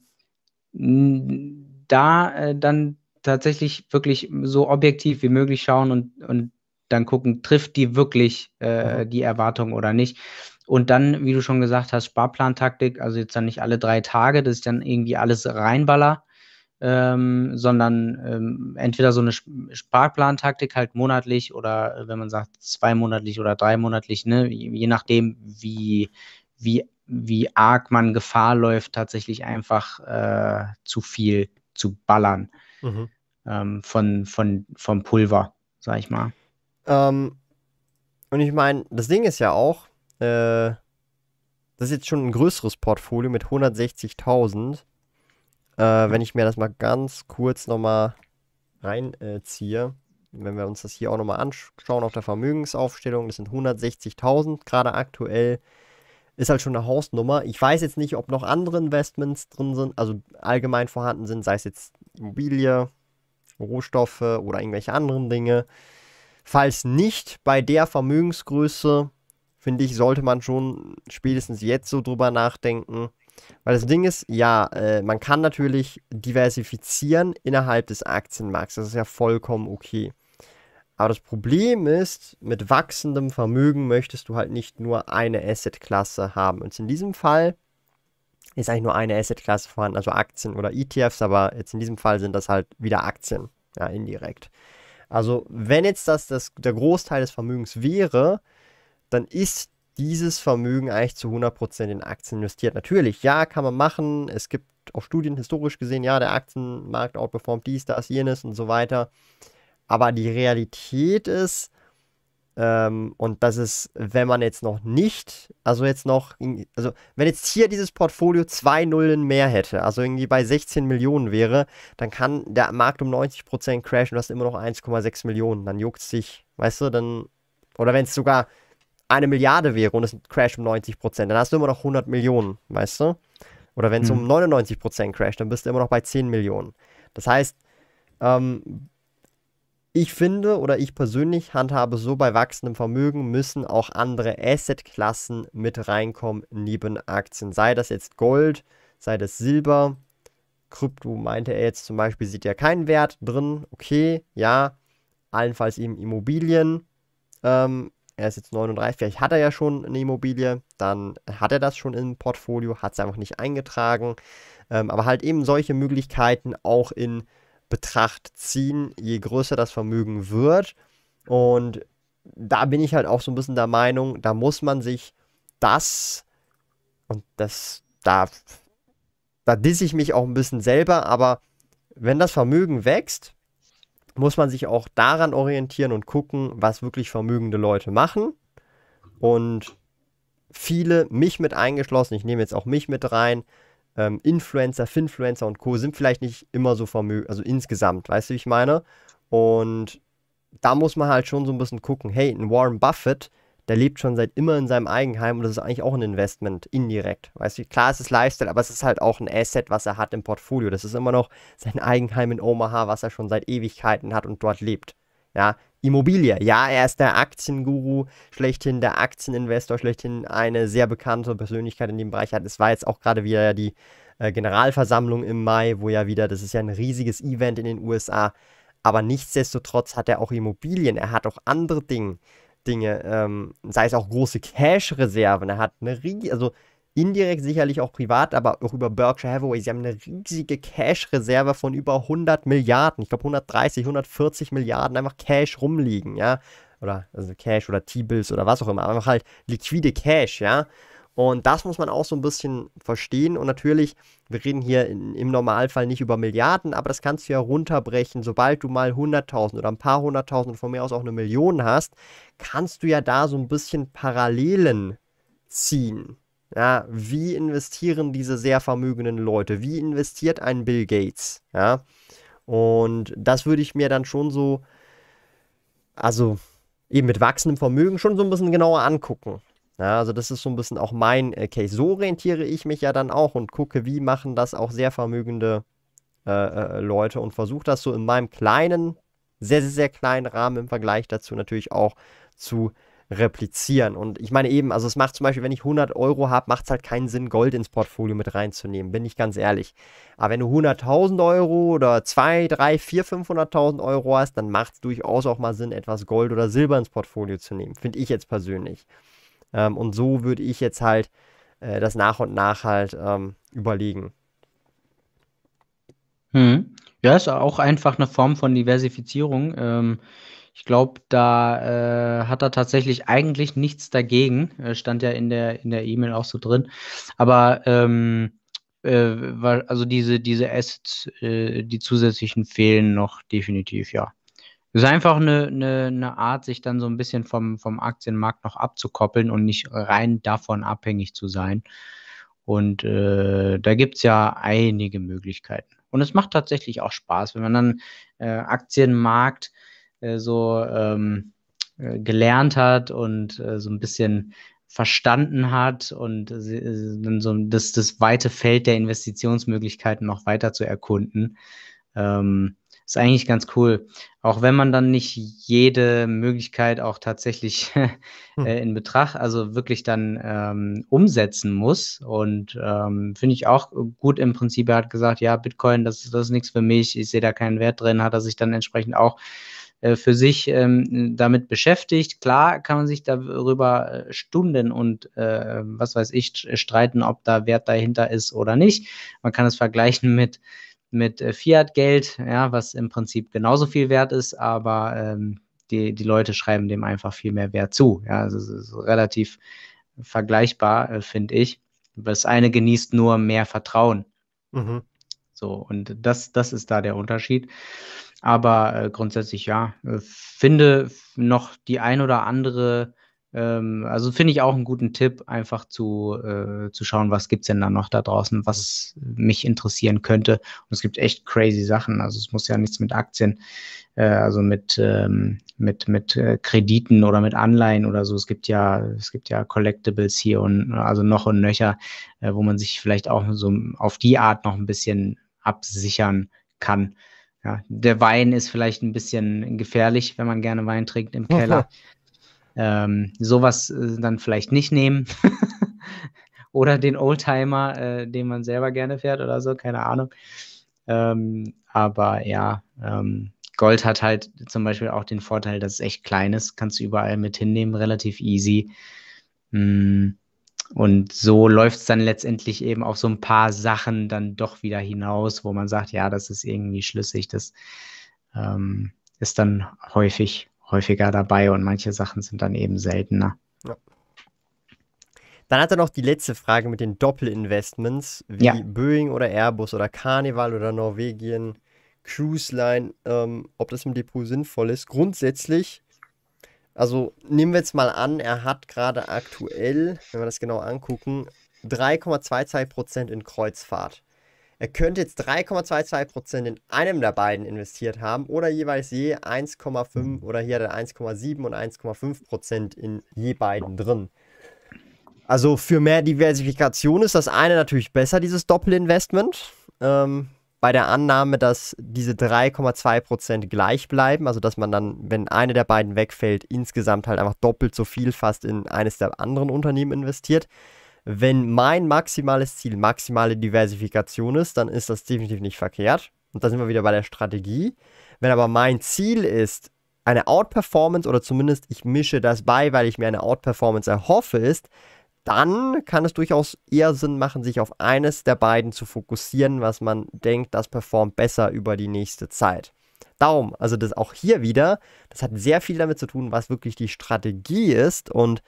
S2: da äh, dann tatsächlich wirklich so objektiv wie möglich schauen und, und dann gucken, trifft die wirklich äh, mhm. die Erwartung oder nicht. Und dann, wie du schon gesagt hast, Sparplantaktik, also jetzt dann nicht alle drei Tage, dass ich dann irgendwie alles reinballer, ähm, sondern ähm, entweder so eine Sparplantaktik halt monatlich oder wenn man sagt zweimonatlich oder dreimonatlich, ne, je nachdem, wie, wie wie arg man Gefahr läuft, tatsächlich einfach äh, zu viel zu ballern mhm. ähm, von, von, vom Pulver, sag ich mal.
S1: Ähm, und ich meine, das Ding ist ja auch, äh, das ist jetzt schon ein größeres Portfolio mit 160.000. Äh, wenn ich mir das mal ganz kurz nochmal reinziehe, wenn wir uns das hier auch nochmal anschauen auf der Vermögensaufstellung, das sind 160.000 gerade aktuell ist halt schon eine Hausnummer. Ich weiß jetzt nicht, ob noch andere Investments drin sind, also allgemein vorhanden sind, sei es jetzt Immobilie, Rohstoffe oder irgendwelche anderen Dinge. Falls nicht bei der Vermögensgröße, finde ich, sollte man schon spätestens jetzt so drüber nachdenken. Weil das Ding ist, ja, äh, man kann natürlich diversifizieren innerhalb des Aktienmarkts. Das ist ja vollkommen okay. Aber das Problem ist, mit wachsendem Vermögen möchtest du halt nicht nur eine Assetklasse haben. Und in diesem Fall ist eigentlich nur eine Assetklasse vorhanden, also Aktien oder ETFs, aber jetzt in diesem Fall sind das halt wieder Aktien, ja, indirekt. Also, wenn jetzt das, das der Großteil des Vermögens wäre, dann ist dieses Vermögen eigentlich zu 100% in Aktien investiert. Natürlich, ja, kann man machen. Es gibt auch Studien historisch gesehen, ja, der Aktienmarkt outperformt dies, das, jenes und so weiter. Aber die Realität ist, ähm, und das ist, wenn man jetzt noch nicht, also jetzt noch, also wenn jetzt hier dieses Portfolio zwei Nullen mehr hätte, also irgendwie bei 16 Millionen wäre, dann kann der Markt um 90% crashen, du hast immer noch 1,6 Millionen, dann juckt es sich, weißt du, dann, oder wenn es sogar eine Milliarde wäre und es crasht um 90%, dann hast du immer noch 100 Millionen, weißt du? Oder wenn es mhm. um 99% crasht, dann bist du immer noch bei 10 Millionen. Das heißt, ähm, ich finde oder ich persönlich handhabe so, bei wachsendem Vermögen müssen auch andere Assetklassen mit reinkommen neben Aktien. Sei das jetzt Gold, sei das Silber. Krypto meinte er jetzt zum Beispiel, sieht ja keinen Wert drin. Okay, ja. Allenfalls eben Immobilien. Ähm, er ist jetzt 39, vielleicht hat er ja schon eine Immobilie, dann hat er das schon im Portfolio, hat es einfach nicht eingetragen. Ähm, aber halt eben solche Möglichkeiten auch in Betracht ziehen, je größer das Vermögen wird. Und da bin ich halt auch so ein bisschen der Meinung, da muss man sich das und das, da, da disse ich mich auch ein bisschen selber, aber wenn das Vermögen wächst, muss man sich auch daran orientieren und gucken, was wirklich vermögende Leute machen. Und viele, mich mit eingeschlossen, ich nehme jetzt auch mich mit rein, ähm, Influencer, Finfluencer und Co. sind vielleicht nicht immer so vermögend, also insgesamt, weißt du, wie ich meine? Und da muss man halt schon so ein bisschen gucken, hey, ein Warren Buffett, der lebt schon seit immer in seinem Eigenheim und das ist eigentlich auch ein Investment, indirekt. Weißt du, klar, es ist Lifestyle, aber es ist halt auch ein Asset, was er hat im Portfolio. Das ist immer noch sein Eigenheim in Omaha, was er schon seit Ewigkeiten hat und dort lebt. Ja, Immobilie. Ja, er ist der Aktienguru schlechthin, der Aktieninvestor schlechthin, eine sehr bekannte Persönlichkeit in dem Bereich. Es war jetzt auch gerade wieder die äh, Generalversammlung im Mai, wo ja wieder, das ist ja ein riesiges Event in den USA, aber nichtsdestotrotz hat er auch Immobilien, er hat auch andere Dinge, Dinge ähm, sei es auch große Cash-Reserven, er hat eine riesige, also indirekt sicherlich auch privat, aber auch über Berkshire Hathaway. Sie haben eine riesige Cash-Reserve von über 100 Milliarden. Ich glaube 130, 140 Milliarden einfach Cash rumliegen, ja. Oder also Cash oder T-Bills oder was auch immer. Einfach halt liquide Cash, ja. Und das muss man auch so ein bisschen verstehen. Und natürlich, wir reden hier in, im Normalfall nicht über Milliarden, aber das kannst du ja runterbrechen. Sobald du mal 100.000 oder ein paar hunderttausend von mir aus auch eine Million hast, kannst du ja da so ein bisschen Parallelen ziehen. Ja, wie investieren diese sehr vermögenden Leute? Wie investiert ein Bill Gates? Ja, und das würde ich mir dann schon so, also eben mit wachsendem Vermögen schon so ein bisschen genauer angucken. Ja, also das ist so ein bisschen auch mein äh, Case. So orientiere ich mich ja dann auch und gucke, wie machen das auch sehr vermögende äh, äh, Leute und versuche das so in meinem kleinen, sehr, sehr, sehr kleinen Rahmen im Vergleich dazu natürlich auch zu replizieren. Und ich meine eben, also es macht zum Beispiel, wenn ich 100 Euro habe, macht es halt keinen Sinn, Gold ins Portfolio mit reinzunehmen, bin ich ganz ehrlich. Aber wenn du 100.000 Euro oder 2, 3, 4, 500.000 Euro hast, dann macht es durchaus auch mal Sinn, etwas Gold oder Silber ins Portfolio zu nehmen, finde ich jetzt persönlich. Ähm, und so würde ich jetzt halt äh, das nach und nach halt ähm, überlegen.
S2: Hm. Ja, ist auch einfach eine Form von Diversifizierung. Ähm, ich glaube, da äh, hat er tatsächlich eigentlich nichts dagegen. Stand ja in der in der E-Mail auch so drin. Aber ähm, äh, also diese diese Assets, äh, die zusätzlichen fehlen noch definitiv, ja. Es ist einfach eine, eine, eine Art, sich dann so ein bisschen vom, vom Aktienmarkt noch abzukoppeln und nicht rein davon abhängig zu sein. Und äh, da gibt es ja einige Möglichkeiten. Und es macht tatsächlich auch Spaß, wenn man dann äh, Aktienmarkt so ähm, äh, gelernt hat und äh, so ein bisschen verstanden hat und äh, so das, das weite Feld der Investitionsmöglichkeiten noch weiter zu erkunden. Ähm, ist eigentlich ganz cool. Auch wenn man dann nicht jede Möglichkeit auch tatsächlich *laughs* hm. äh, in Betracht, also wirklich dann ähm, umsetzen muss. Und ähm, finde ich auch gut im Prinzip. Er hat gesagt, ja, Bitcoin, das, das ist nichts für mich, ich sehe da keinen Wert drin, hat er sich dann entsprechend auch äh, für sich ähm, damit beschäftigt. Klar kann man sich darüber äh, Stunden und äh, was weiß ich streiten, ob da Wert dahinter ist oder nicht. Man kann es vergleichen mit mit äh, Fiat-Geld, ja, was im Prinzip genauso viel wert ist, aber ähm, die, die Leute schreiben dem einfach viel mehr Wert zu. Ja, also es ist relativ vergleichbar, äh, finde ich. Das eine genießt nur mehr Vertrauen. Mhm. So, und das, das ist da der Unterschied. Aber äh, grundsätzlich ja, äh, finde noch die ein oder andere ähm, also finde ich auch einen guten Tipp, einfach zu, äh, zu schauen, was gibt es denn da noch da draußen, was mich interessieren könnte. Und es gibt echt crazy Sachen. Also es muss ja nichts mit Aktien, äh, also mit, ähm, mit, mit äh, Krediten oder mit Anleihen oder so. Es gibt ja, es gibt ja Collectibles hier und also noch und nöcher, äh, wo man sich vielleicht auch so auf die Art noch ein bisschen absichern kann. Ja, der Wein ist vielleicht ein bisschen gefährlich, wenn man gerne Wein trinkt im Keller. *laughs* ähm, sowas äh, dann vielleicht nicht nehmen. *laughs* oder den Oldtimer, äh, den man selber gerne fährt oder so, keine Ahnung. Ähm, aber ja, ähm, Gold hat halt zum Beispiel auch den Vorteil, dass es echt klein ist, kannst du überall mit hinnehmen, relativ easy. Mm, und so läuft es dann letztendlich eben auf so ein paar Sachen dann doch wieder hinaus, wo man sagt, ja, das ist irgendwie schlüssig, das ähm, ist dann häufig häufiger dabei und manche Sachen sind dann eben seltener. Ja.
S1: Dann hat er noch die letzte Frage mit den Doppelinvestments, wie ja. Boeing oder Airbus oder Carnival oder Norwegien, Cruise Line, ähm, ob das im Depot sinnvoll ist. Grundsätzlich, also nehmen wir jetzt mal an, er hat gerade aktuell, wenn wir das genau angucken, 3,22% in Kreuzfahrt. Er könnte jetzt 3,22% in einem der beiden investiert haben oder jeweils je 1,5 oder hier hat er 1,7 und 1,5% in je beiden drin. Also für mehr Diversifikation ist das eine natürlich besser, dieses Doppelinvestment. Ähm, bei der Annahme, dass diese 3,2% gleich bleiben, also dass man dann, wenn eine der beiden wegfällt, insgesamt halt einfach doppelt so viel fast in eines der anderen Unternehmen investiert. Wenn mein maximales Ziel maximale Diversifikation ist, dann ist das definitiv nicht verkehrt. Und da sind wir wieder bei der Strategie. Wenn aber mein Ziel ist, eine Outperformance oder zumindest ich mische das bei, weil ich mir eine Outperformance erhoffe, ist, dann kann es durchaus eher Sinn machen, sich auf eines der beiden zu fokussieren, was man denkt, das performt besser über die nächste Zeit. Darum, also das auch hier wieder, das hat sehr viel damit zu tun, was wirklich die Strategie ist und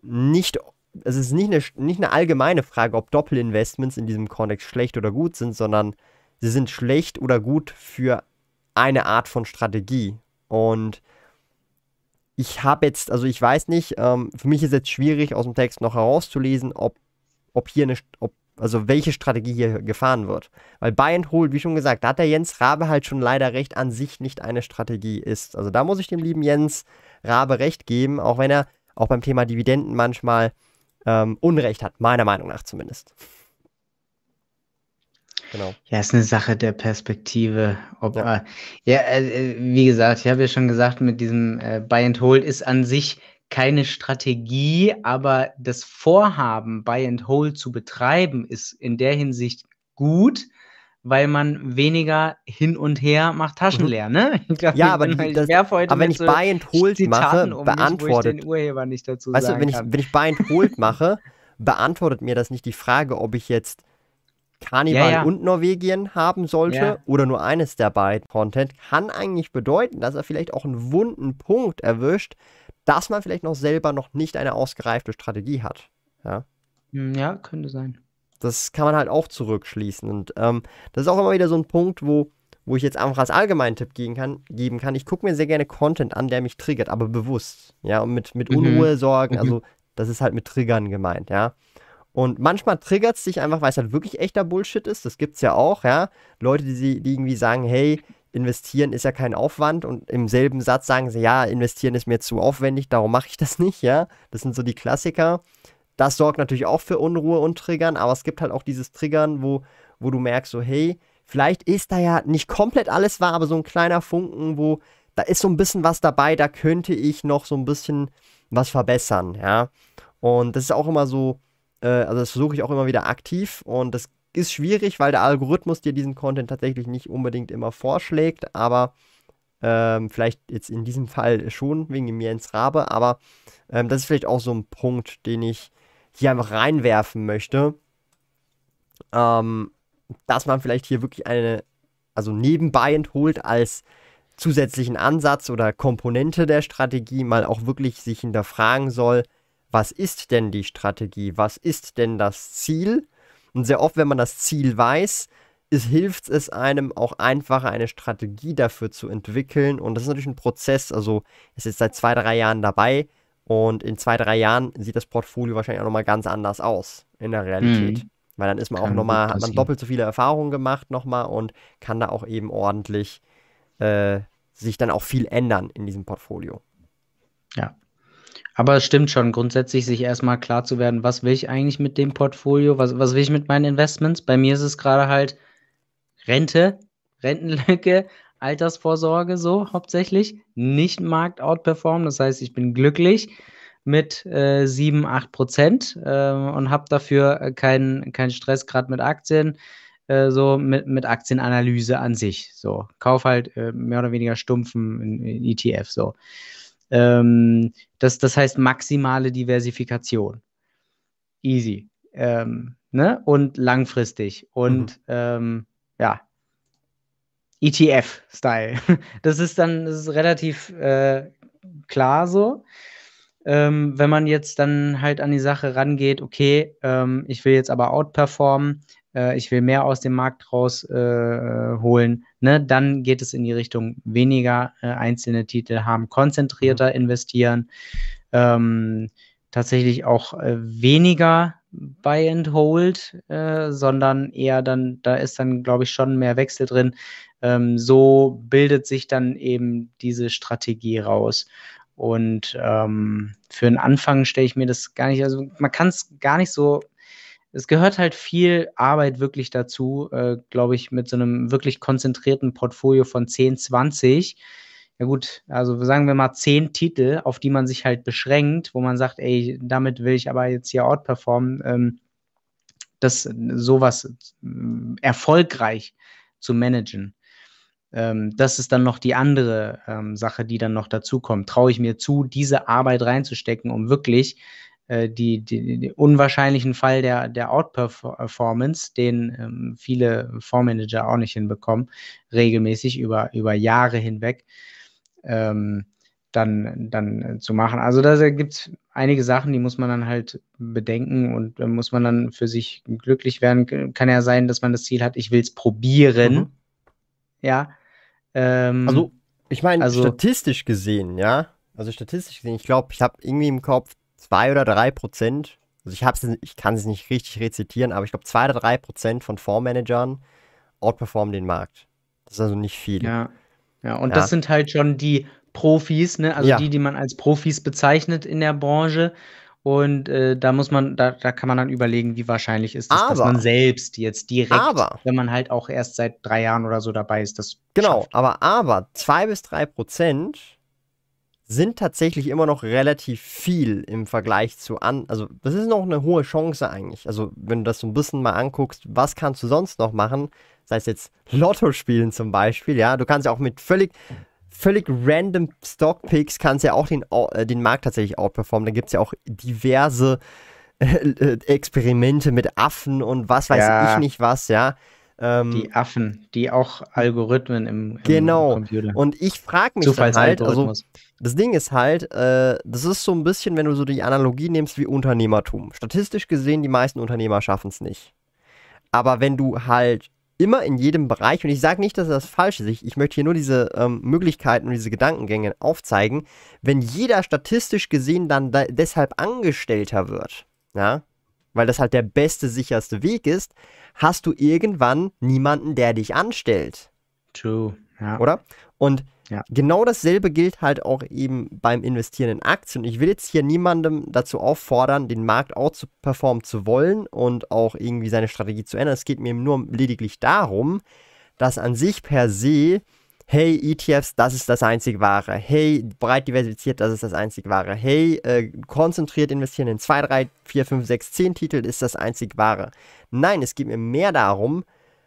S1: nicht es ist nicht eine, nicht eine allgemeine Frage, ob Doppelinvestments in diesem Kontext schlecht oder gut sind, sondern sie sind schlecht oder gut für eine Art von Strategie. Und ich habe jetzt, also ich weiß nicht, ähm, für mich ist jetzt schwierig aus dem Text noch herauszulesen, ob, ob hier eine, ob, also welche Strategie hier gefahren wird. Weil Buy and Hold, wie schon gesagt, da hat der Jens Rabe halt schon leider recht, an sich nicht eine Strategie ist. Also da muss ich dem lieben Jens Rabe recht geben, auch wenn er auch beim Thema Dividenden manchmal ähm, Unrecht hat, meiner Meinung nach zumindest.
S2: Genau. Ja, ist eine Sache der Perspektive. Ob, ja, äh, ja äh, wie gesagt, ich habe ja schon gesagt, mit diesem äh, Buy and Hold ist an sich keine Strategie, aber das Vorhaben, Buy and Hold zu betreiben, ist in der Hinsicht gut, weil man weniger hin und her macht Taschen mhm. leer, ne? *laughs*
S1: Glaub, ja, aber, die, das, aber wenn ich so Buy and Hold mache, um beantwortet, mich, Urheber nicht dazu weißt du, wenn ich, wenn ich Buy and Hold mache, beantwortet mir das nicht die Frage, ob ich jetzt Karneval ja, ja. und Norwegien haben sollte ja. oder nur eines der beiden Content, kann eigentlich bedeuten, dass er vielleicht auch einen wunden Punkt erwischt, dass man vielleicht noch selber noch nicht eine ausgereifte Strategie hat. Ja,
S2: hm, ja könnte sein.
S1: Das kann man halt auch zurückschließen. Und ähm, das ist auch immer wieder so ein Punkt, wo, wo ich jetzt einfach als allgemeinen Tipp geben kann. Geben kann. Ich gucke mir sehr gerne Content an, der mich triggert, aber bewusst. Ja, und mit, mit mhm. Unruhe sorgen. Mhm. Also, das ist halt mit Triggern gemeint, ja. Und manchmal triggert es dich einfach, weil es halt wirklich echter Bullshit ist. Das gibt es ja auch, ja. Leute, die, die irgendwie sagen, hey, investieren ist ja kein Aufwand und im selben Satz sagen sie, ja, investieren ist mir zu aufwendig, darum mache ich das *laughs* nicht, ja. Das sind so die Klassiker. Das sorgt natürlich auch für Unruhe und Triggern, aber es gibt halt auch dieses Triggern, wo, wo du merkst, so, hey, vielleicht ist da ja nicht komplett alles wahr, aber so ein kleiner Funken, wo da ist so ein bisschen was dabei, da könnte ich noch so ein bisschen was verbessern, ja. Und das ist auch immer so, äh, also das versuche ich auch immer wieder aktiv und das ist schwierig, weil der Algorithmus dir diesen Content tatsächlich nicht unbedingt immer vorschlägt, aber ähm, vielleicht jetzt in diesem Fall schon wegen dem Jens Rabe, aber ähm, das ist vielleicht auch so ein Punkt, den ich hier einfach reinwerfen möchte, ähm, dass man vielleicht hier wirklich eine, also nebenbei entholt als zusätzlichen Ansatz oder Komponente der Strategie mal auch wirklich sich hinterfragen soll, was ist denn die Strategie, was ist denn das Ziel? Und sehr oft, wenn man das Ziel weiß, ist, hilft es einem auch einfacher, eine Strategie dafür zu entwickeln. Und das ist natürlich ein Prozess. Also, es ist seit zwei, drei Jahren dabei. Und in zwei, drei Jahren sieht das Portfolio wahrscheinlich auch nochmal ganz anders aus in der Realität. Mhm. Weil dann ist man kann auch nochmal, hat man doppelt so viele Erfahrungen gemacht nochmal und kann da auch eben ordentlich äh, sich dann auch viel ändern in diesem Portfolio.
S2: Ja. Aber es stimmt schon, grundsätzlich sich erstmal klar zu werden, was will ich eigentlich mit dem Portfolio, was, was will ich mit meinen Investments. Bei mir ist es gerade halt Rente, Rentenlücke, *laughs* Altersvorsorge so hauptsächlich, nicht Markt outperformen. Das heißt, ich bin glücklich mit äh, 7, 8 Prozent äh, und habe dafür keinen kein Stress gerade mit Aktien, äh, so mit, mit Aktienanalyse an sich. So, kauf halt äh, mehr oder weniger stumpfen ETF so. Ähm, das, das heißt maximale Diversifikation. Easy. Ähm, ne? Und langfristig. Und mhm. ähm, ja, ETF-Style. *laughs* Das ist dann das ist relativ äh, klar so. Ähm, wenn man jetzt dann halt an die Sache rangeht, okay, ähm, ich will jetzt aber outperformen, äh, ich will mehr aus dem Markt rausholen, äh, ne, dann geht es in die Richtung weniger äh, einzelne Titel haben, konzentrierter mhm. investieren, ähm, tatsächlich auch äh, weniger Buy and Hold, äh, sondern eher dann, da ist dann, glaube ich, schon mehr Wechsel drin. Ähm, so bildet sich dann eben diese Strategie raus. Und ähm, für den Anfang stelle ich mir das gar nicht, also man kann es gar nicht so es gehört halt viel Arbeit wirklich dazu, äh, glaube ich, mit so einem wirklich konzentrierten Portfolio von 10, 20. Ja gut, also sagen wir mal 10 Titel, auf die man sich halt beschränkt, wo man sagt, ey, damit will ich aber jetzt hier outperformen, ähm, das sowas äh, erfolgreich zu managen. Ähm, das ist dann noch die andere ähm, Sache, die dann noch dazu kommt. Traue ich mir zu, diese Arbeit reinzustecken, um wirklich äh, die, die, die, unwahrscheinlichen Fall der, der Outperformance, den ähm, viele Fondsmanager auch nicht hinbekommen, regelmäßig über, über Jahre hinweg. Ähm, dann, dann zu machen. Also da gibt es einige Sachen, die muss man dann halt bedenken und da muss man dann für sich glücklich werden. Kann ja sein, dass man das Ziel hat, ich will es probieren. Mhm. Ja.
S1: Ähm, also, ich meine, also, statistisch gesehen, ja. Also statistisch gesehen, ich glaube, ich habe irgendwie im Kopf zwei oder drei Prozent. Also ich, hab's, ich kann es nicht richtig rezitieren, aber ich glaube, zwei oder drei Prozent von Fondsmanagern outperformen den Markt. Das ist also nicht viel.
S2: Ja. Ja, und ja. das sind halt schon die Profis, ne? Also ja. die, die man als Profis bezeichnet in der Branche. Und äh, da muss man, da, da kann man dann überlegen, wie wahrscheinlich ist es, dass man selbst jetzt direkt,
S1: aber,
S2: wenn man halt auch erst seit drei Jahren oder so dabei ist, das
S1: Genau, schafft. aber aber zwei bis drei Prozent sind tatsächlich immer noch relativ viel im Vergleich zu an. Also das ist noch eine hohe Chance eigentlich. Also wenn du das so ein bisschen mal anguckst, was kannst du sonst noch machen? Sei es jetzt Lotto spielen zum Beispiel, ja. Du kannst ja auch mit völlig völlig random Stockpicks kannst ja auch den, äh, den Markt tatsächlich outperformen. Da gibt es ja auch diverse äh, äh, Experimente mit Affen und was weiß ja. ich nicht was, ja.
S2: Ähm, die Affen, die auch Algorithmen im, im
S1: genau. Computer. Und ich frage mich dann halt, also das Ding ist halt, äh, das ist so ein bisschen, wenn du so die Analogie nimmst wie Unternehmertum. Statistisch gesehen, die meisten Unternehmer schaffen es nicht. Aber wenn du halt immer in jedem Bereich, und ich sage nicht, dass das falsch ist, ich, ich möchte hier nur diese ähm, Möglichkeiten und diese Gedankengänge aufzeigen, wenn jeder statistisch gesehen dann da deshalb Angestellter wird, ja, weil das halt der beste, sicherste Weg ist, hast du irgendwann niemanden, der dich anstellt.
S2: True, ja.
S1: Oder? Und ja. Genau dasselbe gilt halt auch eben beim Investieren in Aktien. Ich will jetzt hier niemandem dazu auffordern, den Markt out zu performen zu wollen und auch irgendwie seine Strategie zu ändern. Es geht mir nur lediglich darum, dass an sich per se, hey, ETFs, das ist das einzig wahre. Hey, breit diversifiziert, das ist das einzig wahre. Hey, äh, konzentriert investieren in 2, 3, 4, 5, 6, 10 Titel ist das einzig wahre. Nein, es geht mir mehr darum,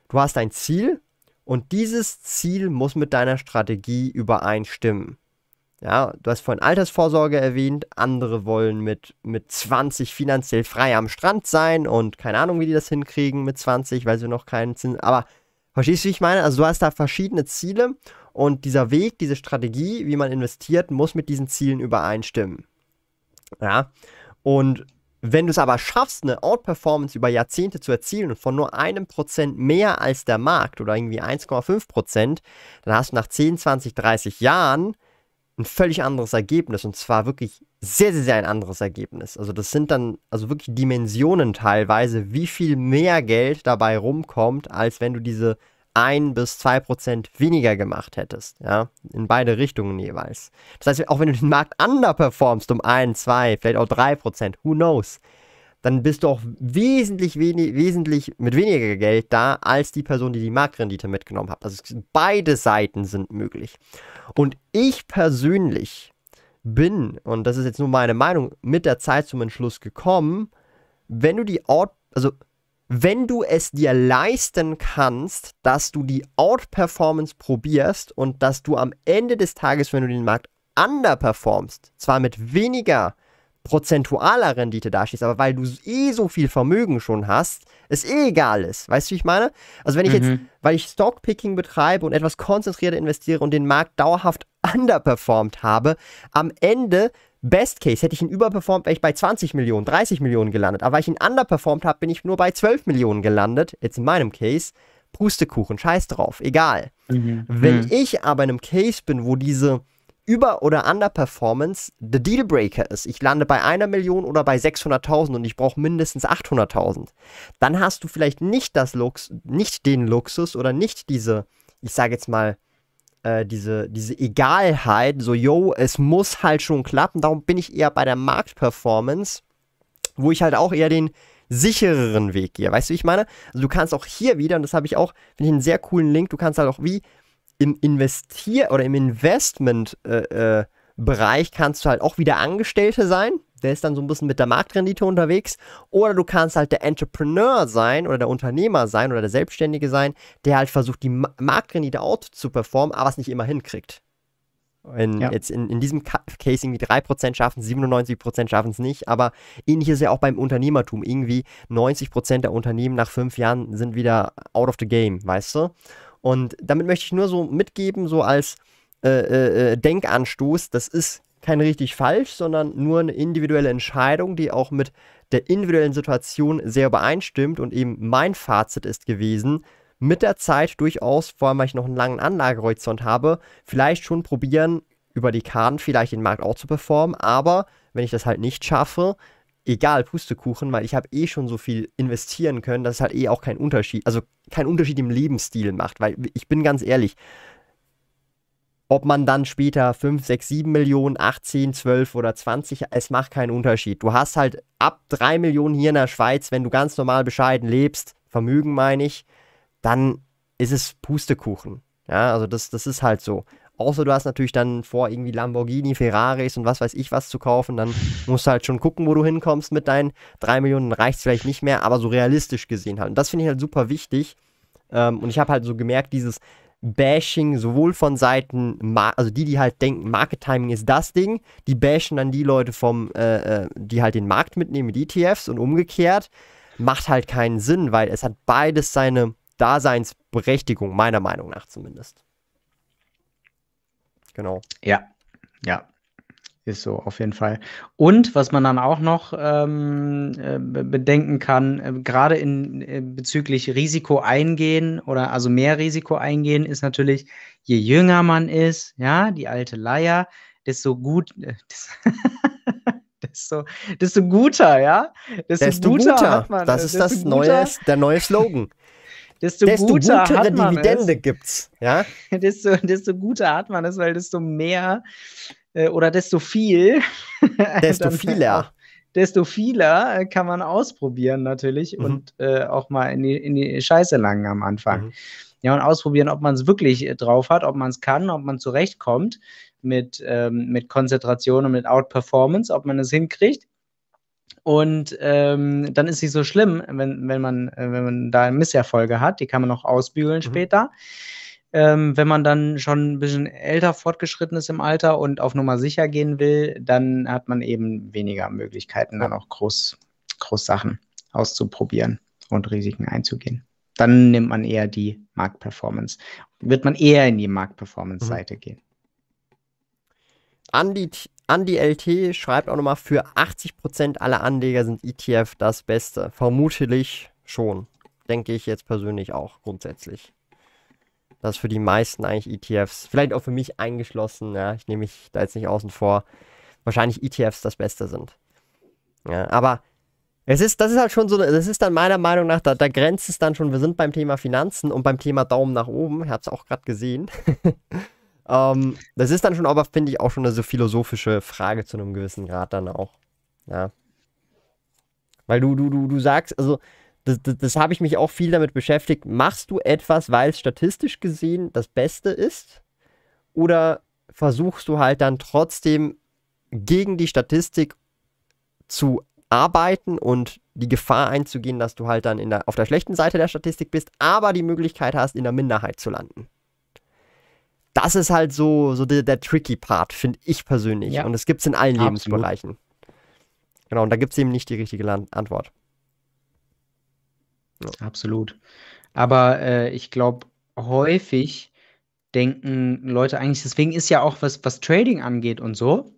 S1: du hast ein Ziel und dieses Ziel muss mit deiner Strategie übereinstimmen. Ja, du hast vorhin Altersvorsorge erwähnt, andere wollen mit, mit 20 finanziell frei am Strand sein und keine Ahnung, wie die das hinkriegen mit 20, weil sie noch keinen Zins. Aber verstehst du, wie ich meine? Also du hast da verschiedene Ziele und dieser Weg, diese Strategie, wie man investiert, muss mit diesen Zielen übereinstimmen. Ja, und wenn du es aber schaffst, eine Outperformance über Jahrzehnte zu erzielen und von nur einem Prozent mehr als der Markt oder irgendwie 1,5 Prozent, dann hast du nach 10, 20, 30 Jahren ein völlig anderes Ergebnis und zwar wirklich sehr, sehr, sehr ein anderes Ergebnis. Also das sind dann also wirklich Dimensionen teilweise, wie viel mehr Geld dabei rumkommt, als wenn du diese 1 bis 2 Prozent weniger gemacht hättest. Ja, in beide Richtungen jeweils. Das heißt, auch wenn du den Markt underperformst um 1, 2, vielleicht auch 3 Prozent, who knows, dann bist du auch wesentlich, wenig, wesentlich mit weniger Geld da, als die Person, die die Marktrendite mitgenommen hat. Also beide Seiten sind möglich. Und ich persönlich bin, und das ist jetzt nur meine Meinung, mit der Zeit zum Entschluss gekommen, wenn du die Ort, also wenn du es dir leisten kannst, dass du die Outperformance probierst und dass du am Ende des Tages, wenn du den Markt underperformst, zwar mit weniger prozentualer Rendite dastehst, aber weil du eh so viel Vermögen schon hast, es eh egal ist. Weißt du, wie ich meine? Also wenn ich mhm. jetzt, weil ich Stockpicking betreibe und etwas konzentrierter investiere und den Markt dauerhaft underperformed habe, am Ende Best Case hätte ich ihn überperformt, wäre ich bei 20 Millionen, 30 Millionen gelandet. Aber weil ich ihn underperformt habe, bin ich nur bei 12 Millionen gelandet. Jetzt in meinem Case. Pustekuchen, scheiß drauf, egal. Mhm. Wenn mhm. ich aber in einem Case bin, wo diese Über- oder Underperformance der Dealbreaker ist, ich lande bei einer Million oder bei 600.000 und ich brauche mindestens 800.000, dann hast du vielleicht nicht das Lux, nicht den Luxus oder nicht diese, ich sage jetzt mal, äh, diese, diese Egalheit, so, yo, es muss halt schon klappen. Darum bin ich eher bei der Marktperformance, wo ich halt auch eher den sichereren Weg gehe. Weißt du, wie ich meine? Also du kannst auch hier wieder, und das habe ich auch, finde ich einen sehr coolen Link, du kannst halt auch wie im Investier- oder im Investment-Bereich äh, äh, kannst du halt auch wieder Angestellte sein der ist dann so ein bisschen mit der Marktrendite unterwegs. Oder du kannst halt der Entrepreneur sein oder der Unternehmer sein oder der Selbstständige sein, der halt versucht, die Marktrendite out zu performen, aber es nicht immer hinkriegt. In, ja. Jetzt in, in diesem Case irgendwie 3% schaffen 97% schaffen es nicht, aber ähnlich ist ja auch beim Unternehmertum. Irgendwie 90% der Unternehmen nach fünf Jahren sind wieder out of the game, weißt du? Und damit möchte ich nur so mitgeben, so als äh, äh, äh, Denkanstoß, das ist kein richtig falsch, sondern nur eine individuelle Entscheidung, die auch mit der individuellen Situation sehr übereinstimmt. Und eben mein Fazit ist gewesen, mit der Zeit durchaus, vor allem weil ich noch einen langen Anlagehorizont habe, vielleicht schon probieren, über die Karten vielleicht den Markt auch zu performen. Aber wenn ich das halt nicht schaffe, egal, Pustekuchen, weil ich habe eh schon so viel investieren können, dass es halt eh auch keinen Unterschied, also keinen Unterschied im Lebensstil macht. Weil ich bin ganz ehrlich, ob man dann später 5, 6, 7 Millionen, 18, 12 oder 20, es macht keinen Unterschied. Du hast halt ab 3 Millionen hier in der Schweiz, wenn du ganz normal bescheiden lebst, Vermögen meine ich, dann ist es Pustekuchen. Ja, also das, das ist halt so. Außer du hast natürlich dann vor, irgendwie Lamborghini, Ferraris und was weiß ich was zu kaufen, dann musst du halt schon gucken, wo du hinkommst mit deinen 3 Millionen, reicht es vielleicht nicht mehr, aber so realistisch gesehen halt. Und das finde ich halt super wichtig. Ähm, und ich habe halt so gemerkt, dieses, Bashing sowohl von Seiten, also die, die halt denken, Market Timing ist das Ding, die bashen dann die Leute vom, äh, äh die halt den Markt mitnehmen mit ETFs und umgekehrt, macht halt keinen Sinn, weil es hat beides seine Daseinsberechtigung, meiner Meinung nach zumindest.
S2: Genau. Ja, ja. Ist so, auf jeden Fall. Und was man dann auch noch ähm, äh, bedenken kann, äh, gerade in äh, bezüglich Risiko eingehen oder also mehr Risiko eingehen, ist natürlich, je jünger man ist, ja, die alte Leier, desto gut, äh, *laughs* desto, desto guter, ja.
S1: Desto, desto guter, guter, hat man. Das ist das neue, der neue Slogan.
S2: Desto, desto guter
S1: gutere Dividende es. gibt's, ja. *laughs*
S2: desto, desto guter hat man es, weil desto mehr äh, oder desto viel. *laughs*
S1: Desto vieler.
S2: Desto vieler äh, kann man ausprobieren natürlich mhm. und äh, auch mal in die, in die Scheiße langen am Anfang. Mhm. Ja, und ausprobieren, ob man es wirklich äh, drauf hat, ob man es kann, ob man zurechtkommt mit, ähm, mit Konzentration und mit Outperformance, ob man es hinkriegt. Und ähm, dann ist es nicht so schlimm, wenn, wenn, man, wenn man da Misserfolge hat. Die kann man noch ausbügeln mhm. später. Ähm, wenn man dann schon ein bisschen älter fortgeschritten ist im Alter und auf Nummer sicher gehen will, dann hat man eben weniger Möglichkeiten, dann auch groß, groß Sachen auszuprobieren und Risiken einzugehen. Dann nimmt man eher die Marktperformance. Wird man eher in die Marktperformance-Seite mhm. gehen.
S1: Andi, Andi LT schreibt auch nochmal, für 80% aller Anleger sind ETF das Beste. Vermutlich schon. Denke ich jetzt persönlich auch grundsätzlich dass für die meisten eigentlich ETFs, vielleicht auch für mich eingeschlossen, ja, ich nehme mich da jetzt nicht außen vor, wahrscheinlich ETFs das Beste sind. Ja, aber es ist, das ist halt schon so, das ist dann meiner Meinung nach, da, da grenzt es dann schon, wir sind beim Thema Finanzen und beim Thema Daumen nach oben, ich habe es auch gerade gesehen. *laughs* ähm, das ist dann schon aber, finde ich, auch schon eine so philosophische Frage zu einem gewissen Grad dann auch. Ja. Weil du, du, du, du sagst, also das, das, das habe ich mich auch viel damit beschäftigt. Machst du etwas, weil es statistisch gesehen das Beste ist? Oder versuchst du halt dann trotzdem gegen die Statistik zu arbeiten und die Gefahr einzugehen, dass du halt dann der, auf der schlechten Seite der Statistik bist, aber die Möglichkeit hast, in der Minderheit zu landen? Das ist halt so, so der, der tricky Part, finde ich persönlich. Ja. Und es gibt es in allen Absolut. Lebensbereichen. Genau, und da gibt es eben nicht die richtige Antwort.
S2: Ja. Absolut. Aber äh, ich glaube, häufig denken Leute eigentlich, deswegen ist ja auch, was, was Trading angeht und so,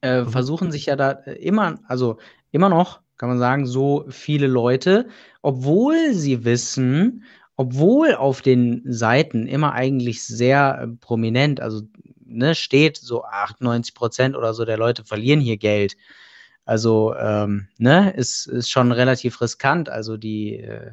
S2: äh, mhm. versuchen sich ja da äh, immer, also immer noch, kann man sagen, so viele Leute, obwohl sie wissen, obwohl auf den Seiten immer eigentlich sehr äh, prominent, also ne, steht so 98 Prozent oder so der Leute verlieren hier Geld. Also, ähm, ne, ist, ist schon relativ riskant. Also die, äh,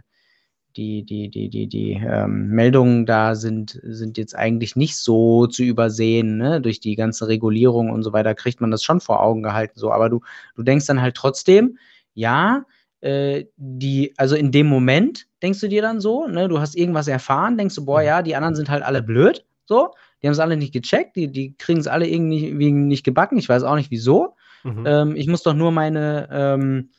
S2: die, die, die, die, die ähm, Meldungen da sind, sind jetzt eigentlich nicht so zu übersehen, ne? Durch die ganze Regulierung und so weiter kriegt man das schon vor Augen gehalten. So, aber du, du denkst dann halt trotzdem, ja, äh, die, also in dem Moment denkst du dir dann so, ne, du hast irgendwas erfahren, denkst du, boah, mhm. ja, die anderen sind halt alle blöd, so, die haben es alle nicht gecheckt, die, die kriegen es alle irgendwie nicht gebacken, ich weiß auch nicht wieso. Mhm. Ähm, ich muss doch nur meine, ähm,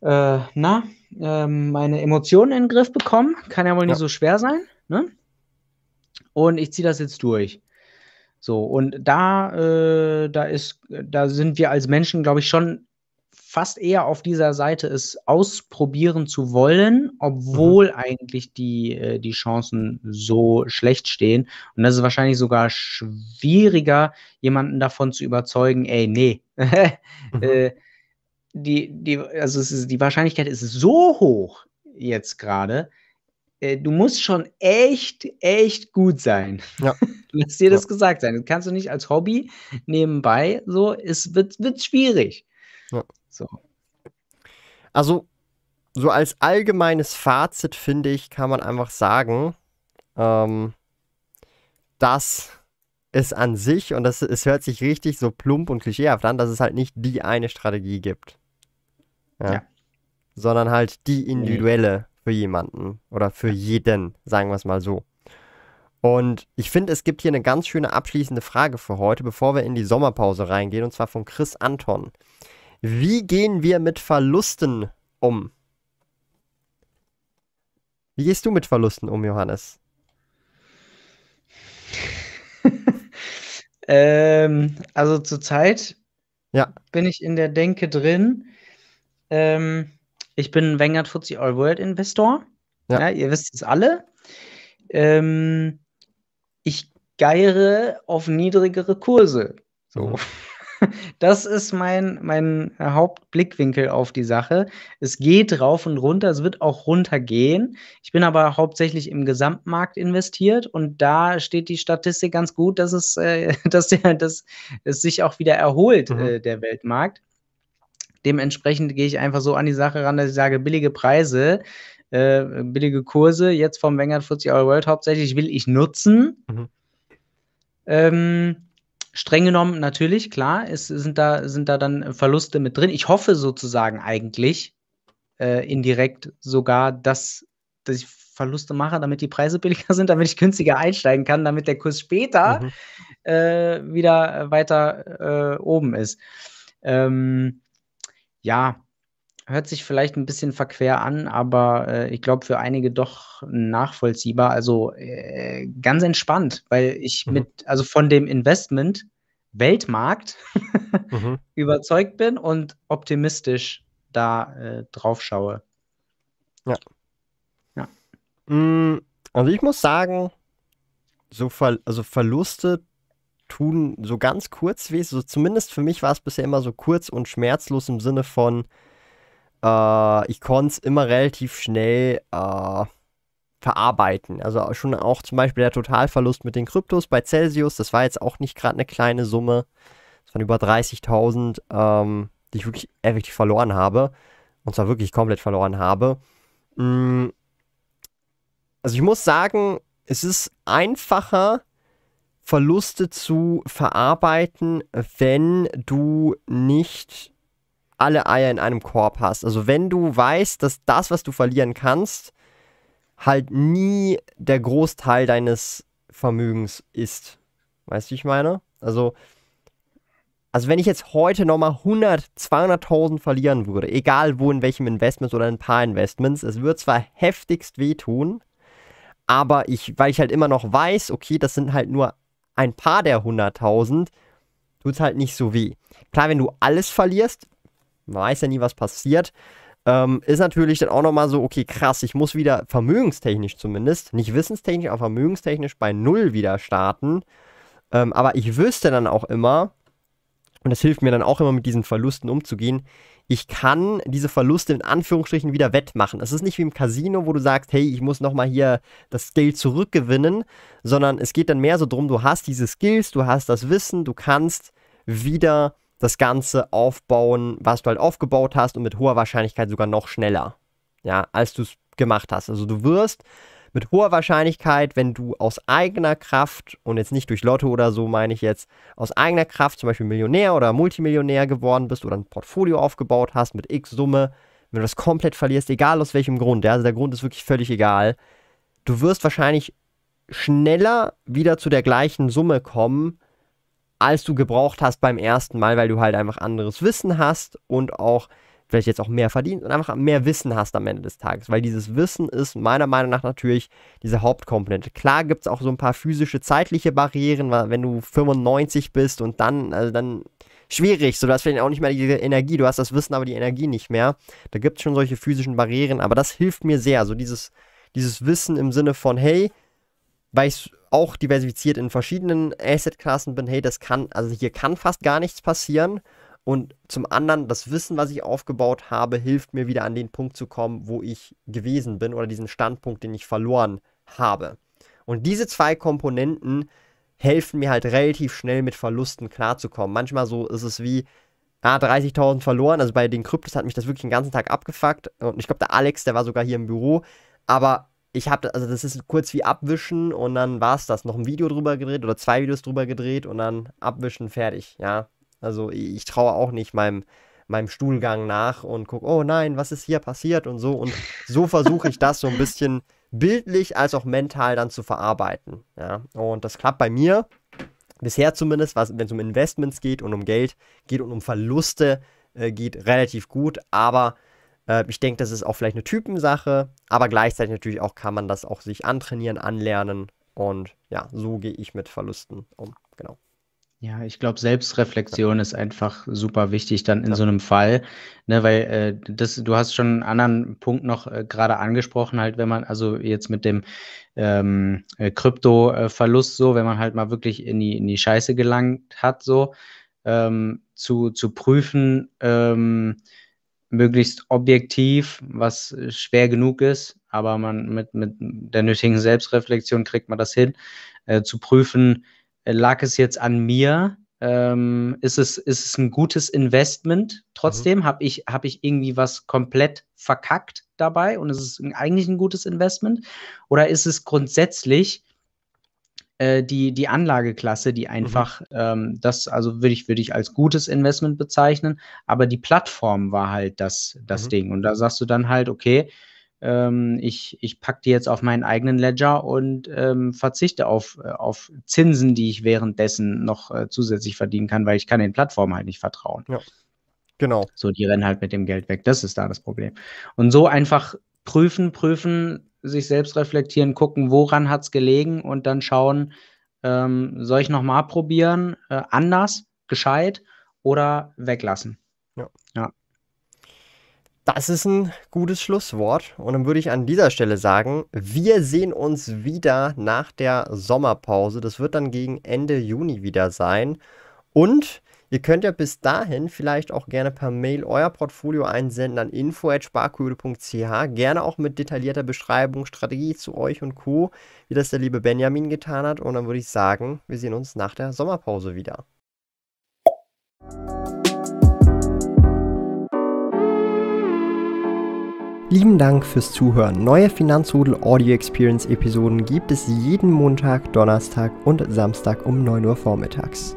S2: äh, na, ähm, meine Emotionen in den Griff bekommen. Kann ja wohl nicht so schwer sein. Ne? Und ich ziehe das jetzt durch. So, und da, äh, da ist, da sind wir als Menschen, glaube ich, schon fast eher auf dieser Seite, es ausprobieren zu wollen, obwohl mhm. eigentlich die, äh, die Chancen so schlecht stehen. Und das ist wahrscheinlich sogar schwieriger, jemanden davon zu überzeugen, ey, nee. *laughs* mhm. äh, die, die, also ist, die Wahrscheinlichkeit ist so hoch jetzt gerade, äh, du musst schon echt, echt gut sein. Ja. *laughs* Lass dir das ja. gesagt sein. Das kannst du nicht als Hobby nebenbei. So, es wird, wird schwierig. Ja. So.
S1: Also, so als allgemeines Fazit, finde ich, kann man einfach sagen, ähm, dass es an sich, und das, es hört sich richtig so plump und klischeehaft an, dass es halt nicht die eine Strategie gibt. Ja. ja. Sondern halt die individuelle für jemanden oder für jeden, sagen wir es mal so. Und ich finde, es gibt hier eine ganz schöne abschließende Frage für heute, bevor wir in die Sommerpause reingehen, und zwar von Chris Anton. Wie gehen wir mit Verlusten um? Wie gehst du mit Verlusten um, Johannes? *laughs*
S2: ähm, also zurzeit ja. bin ich in der Denke drin. Ähm, ich bin Vanguard FTSE All World Investor. Ja. ja ihr wisst es alle. Ähm, ich geiere auf niedrigere Kurse. So. Das ist mein, mein Hauptblickwinkel auf die Sache. Es geht rauf und runter, es wird auch runtergehen. Ich bin aber hauptsächlich im Gesamtmarkt investiert und da steht die Statistik ganz gut, dass es, äh, *laughs* dass der, dass es sich auch wieder erholt, mhm. äh, der Weltmarkt. Dementsprechend gehe ich einfach so an die Sache ran, dass ich sage, billige Preise, äh, billige Kurse, jetzt vom Vanguard 40 Euro World hauptsächlich will ich nutzen. Mhm. Ähm, streng genommen natürlich, klar, es sind da, sind da dann Verluste mit drin. Ich hoffe sozusagen eigentlich äh, indirekt sogar, dass, dass ich Verluste mache, damit die Preise billiger sind, damit ich günstiger einsteigen kann, damit der Kurs später mhm. äh, wieder weiter äh, oben ist. Ähm, ja, hört sich vielleicht ein bisschen verquer an, aber äh, ich glaube für einige doch nachvollziehbar. Also äh, ganz entspannt, weil ich mhm. mit, also von dem Investment Weltmarkt mhm. *laughs* überzeugt bin und optimistisch da äh, drauf schaue.
S1: Ja. ja. Mm, also ich muss sagen, so Ver also Verluste tun so ganz kurz weh. So zumindest für mich war es bisher immer so kurz und schmerzlos im Sinne von, äh, ich konnte es immer relativ schnell äh, verarbeiten. Also schon auch zum Beispiel der Totalverlust mit den Kryptos bei Celsius, das war jetzt auch nicht gerade eine kleine Summe. Das waren über 30.000, ähm, die ich wirklich effektiv verloren habe. Und zwar wirklich komplett verloren habe. Mm. Also ich muss sagen, es ist einfacher, Verluste zu verarbeiten, wenn du nicht alle Eier in einem Korb hast. Also wenn du weißt, dass das, was du verlieren kannst, halt nie der Großteil deines Vermögens ist. Weißt du, ich meine? Also, also wenn ich jetzt heute nochmal 100, 200.000 verlieren würde, egal wo, in welchem Investment oder ein paar Investments, es wird zwar heftigst wehtun, aber ich, weil ich halt immer noch weiß, okay, das sind halt nur ein paar der 100.000 tut es halt nicht so weh. Klar, wenn du alles verlierst, man weiß ja nie, was passiert, ähm, ist natürlich dann auch nochmal so, okay, krass, ich muss wieder vermögenstechnisch zumindest, nicht wissenstechnisch, aber vermögenstechnisch bei Null wieder starten. Ähm, aber ich wüsste dann auch immer, und das hilft mir dann auch immer mit diesen Verlusten umzugehen, ich kann diese Verluste in Anführungsstrichen wieder wettmachen. Es ist nicht wie im Casino, wo du sagst, hey, ich muss nochmal hier das Geld zurückgewinnen, sondern es geht dann mehr so drum, du hast diese Skills, du hast das Wissen, du kannst wieder das Ganze aufbauen, was du halt aufgebaut hast und mit hoher Wahrscheinlichkeit sogar noch schneller, ja, als du es gemacht hast. Also du wirst mit hoher Wahrscheinlichkeit, wenn du aus eigener Kraft und jetzt nicht durch Lotto oder so meine ich jetzt, aus eigener Kraft zum Beispiel Millionär oder Multimillionär geworden bist oder ein Portfolio aufgebaut hast mit X Summe, wenn du das komplett verlierst, egal aus welchem Grund, ja, also der Grund ist wirklich völlig egal, du wirst wahrscheinlich schneller wieder zu der gleichen Summe kommen, als du gebraucht hast beim ersten Mal, weil du halt einfach anderes Wissen hast und auch vielleicht jetzt auch mehr verdienst und einfach mehr Wissen hast am Ende des Tages. Weil dieses Wissen ist meiner Meinung nach natürlich diese Hauptkomponente. Klar gibt es auch so ein paar physische, zeitliche Barrieren, wenn du 95 bist und dann, also dann schwierig. So, du hast vielleicht auch nicht mehr die Energie, du hast das Wissen, aber die Energie nicht mehr. Da gibt es schon solche physischen Barrieren, aber das hilft mir sehr. So dieses, dieses Wissen im Sinne von, hey, weil ich auch diversifiziert in verschiedenen Assetklassen bin, hey, das kann, also hier kann fast gar nichts passieren. Und zum anderen, das Wissen, was ich aufgebaut habe, hilft mir wieder an den Punkt zu kommen, wo ich gewesen bin oder diesen Standpunkt, den ich verloren habe. Und diese zwei Komponenten helfen mir halt relativ schnell mit Verlusten klarzukommen. Manchmal so ist es wie, ah, 30.000 verloren. Also bei den Kryptos hat mich das wirklich den ganzen Tag abgefuckt. Und ich glaube, der Alex, der war sogar hier im Büro. Aber ich habe, also das ist kurz wie abwischen und dann war es das. Noch ein Video drüber gedreht oder zwei Videos drüber gedreht und dann abwischen, fertig. Ja, also ich, ich traue auch nicht meinem, meinem Stuhlgang nach und gucke, oh nein, was ist hier passiert und so. Und so versuche ich das so ein bisschen bildlich als auch mental dann zu verarbeiten. Ja, und das klappt bei mir. Bisher zumindest, wenn es um Investments geht und um Geld geht und um Verluste äh, geht, relativ gut. Aber äh, ich denke, das ist auch vielleicht eine Typensache. Aber gleichzeitig natürlich auch kann man das auch sich antrainieren, anlernen. Und ja, so gehe ich mit Verlusten um. Genau.
S2: Ja, ich glaube, Selbstreflexion ist einfach super wichtig dann in ja. so einem Fall, ne, weil äh, das, du hast schon einen anderen Punkt noch äh, gerade angesprochen, halt, wenn man also jetzt mit dem ähm, äh, Krypto-Verlust so, wenn man halt mal wirklich in die, in die Scheiße gelangt hat, so ähm, zu, zu prüfen, ähm, möglichst objektiv, was schwer genug ist, aber man mit, mit der nötigen Selbstreflexion kriegt man das hin, äh, zu prüfen, lag es jetzt an mir? Ähm, ist, es, ist es ein gutes Investment? Trotzdem mhm. habe ich, hab ich irgendwie was komplett verkackt dabei und ist es eigentlich ein gutes Investment? Oder ist es grundsätzlich äh, die, die Anlageklasse, die mhm. einfach, mhm. ähm, das also würde ich, würd ich als gutes Investment bezeichnen, aber die Plattform war halt das, das mhm. Ding. Und da sagst du dann halt, okay, ähm, ich, ich packe die jetzt auf meinen eigenen Ledger und ähm, verzichte auf, äh, auf Zinsen, die ich währenddessen noch äh, zusätzlich verdienen kann, weil ich kann den Plattformen halt nicht vertrauen. Ja. Genau. So, die rennen halt mit dem Geld weg. Das ist da das Problem. Und so einfach prüfen, prüfen, sich selbst reflektieren, gucken, woran hat es gelegen und dann schauen, ähm, soll ich nochmal probieren, äh, anders, gescheit oder weglassen.
S1: Ja. ja. Das ist ein gutes Schlusswort. Und dann würde ich an dieser Stelle sagen, wir sehen uns wieder nach der Sommerpause. Das wird dann gegen Ende Juni wieder sein. Und ihr könnt ja bis dahin vielleicht auch gerne per Mail euer Portfolio einsenden an info.sparquote.ch. Gerne auch mit detaillierter Beschreibung, Strategie zu euch und Co., wie das der liebe Benjamin getan hat. Und dann würde ich sagen, wir sehen uns nach der Sommerpause wieder. Lieben Dank fürs Zuhören. Neue Finanzrudel Audio Experience Episoden gibt es jeden Montag, Donnerstag und Samstag um 9 Uhr vormittags.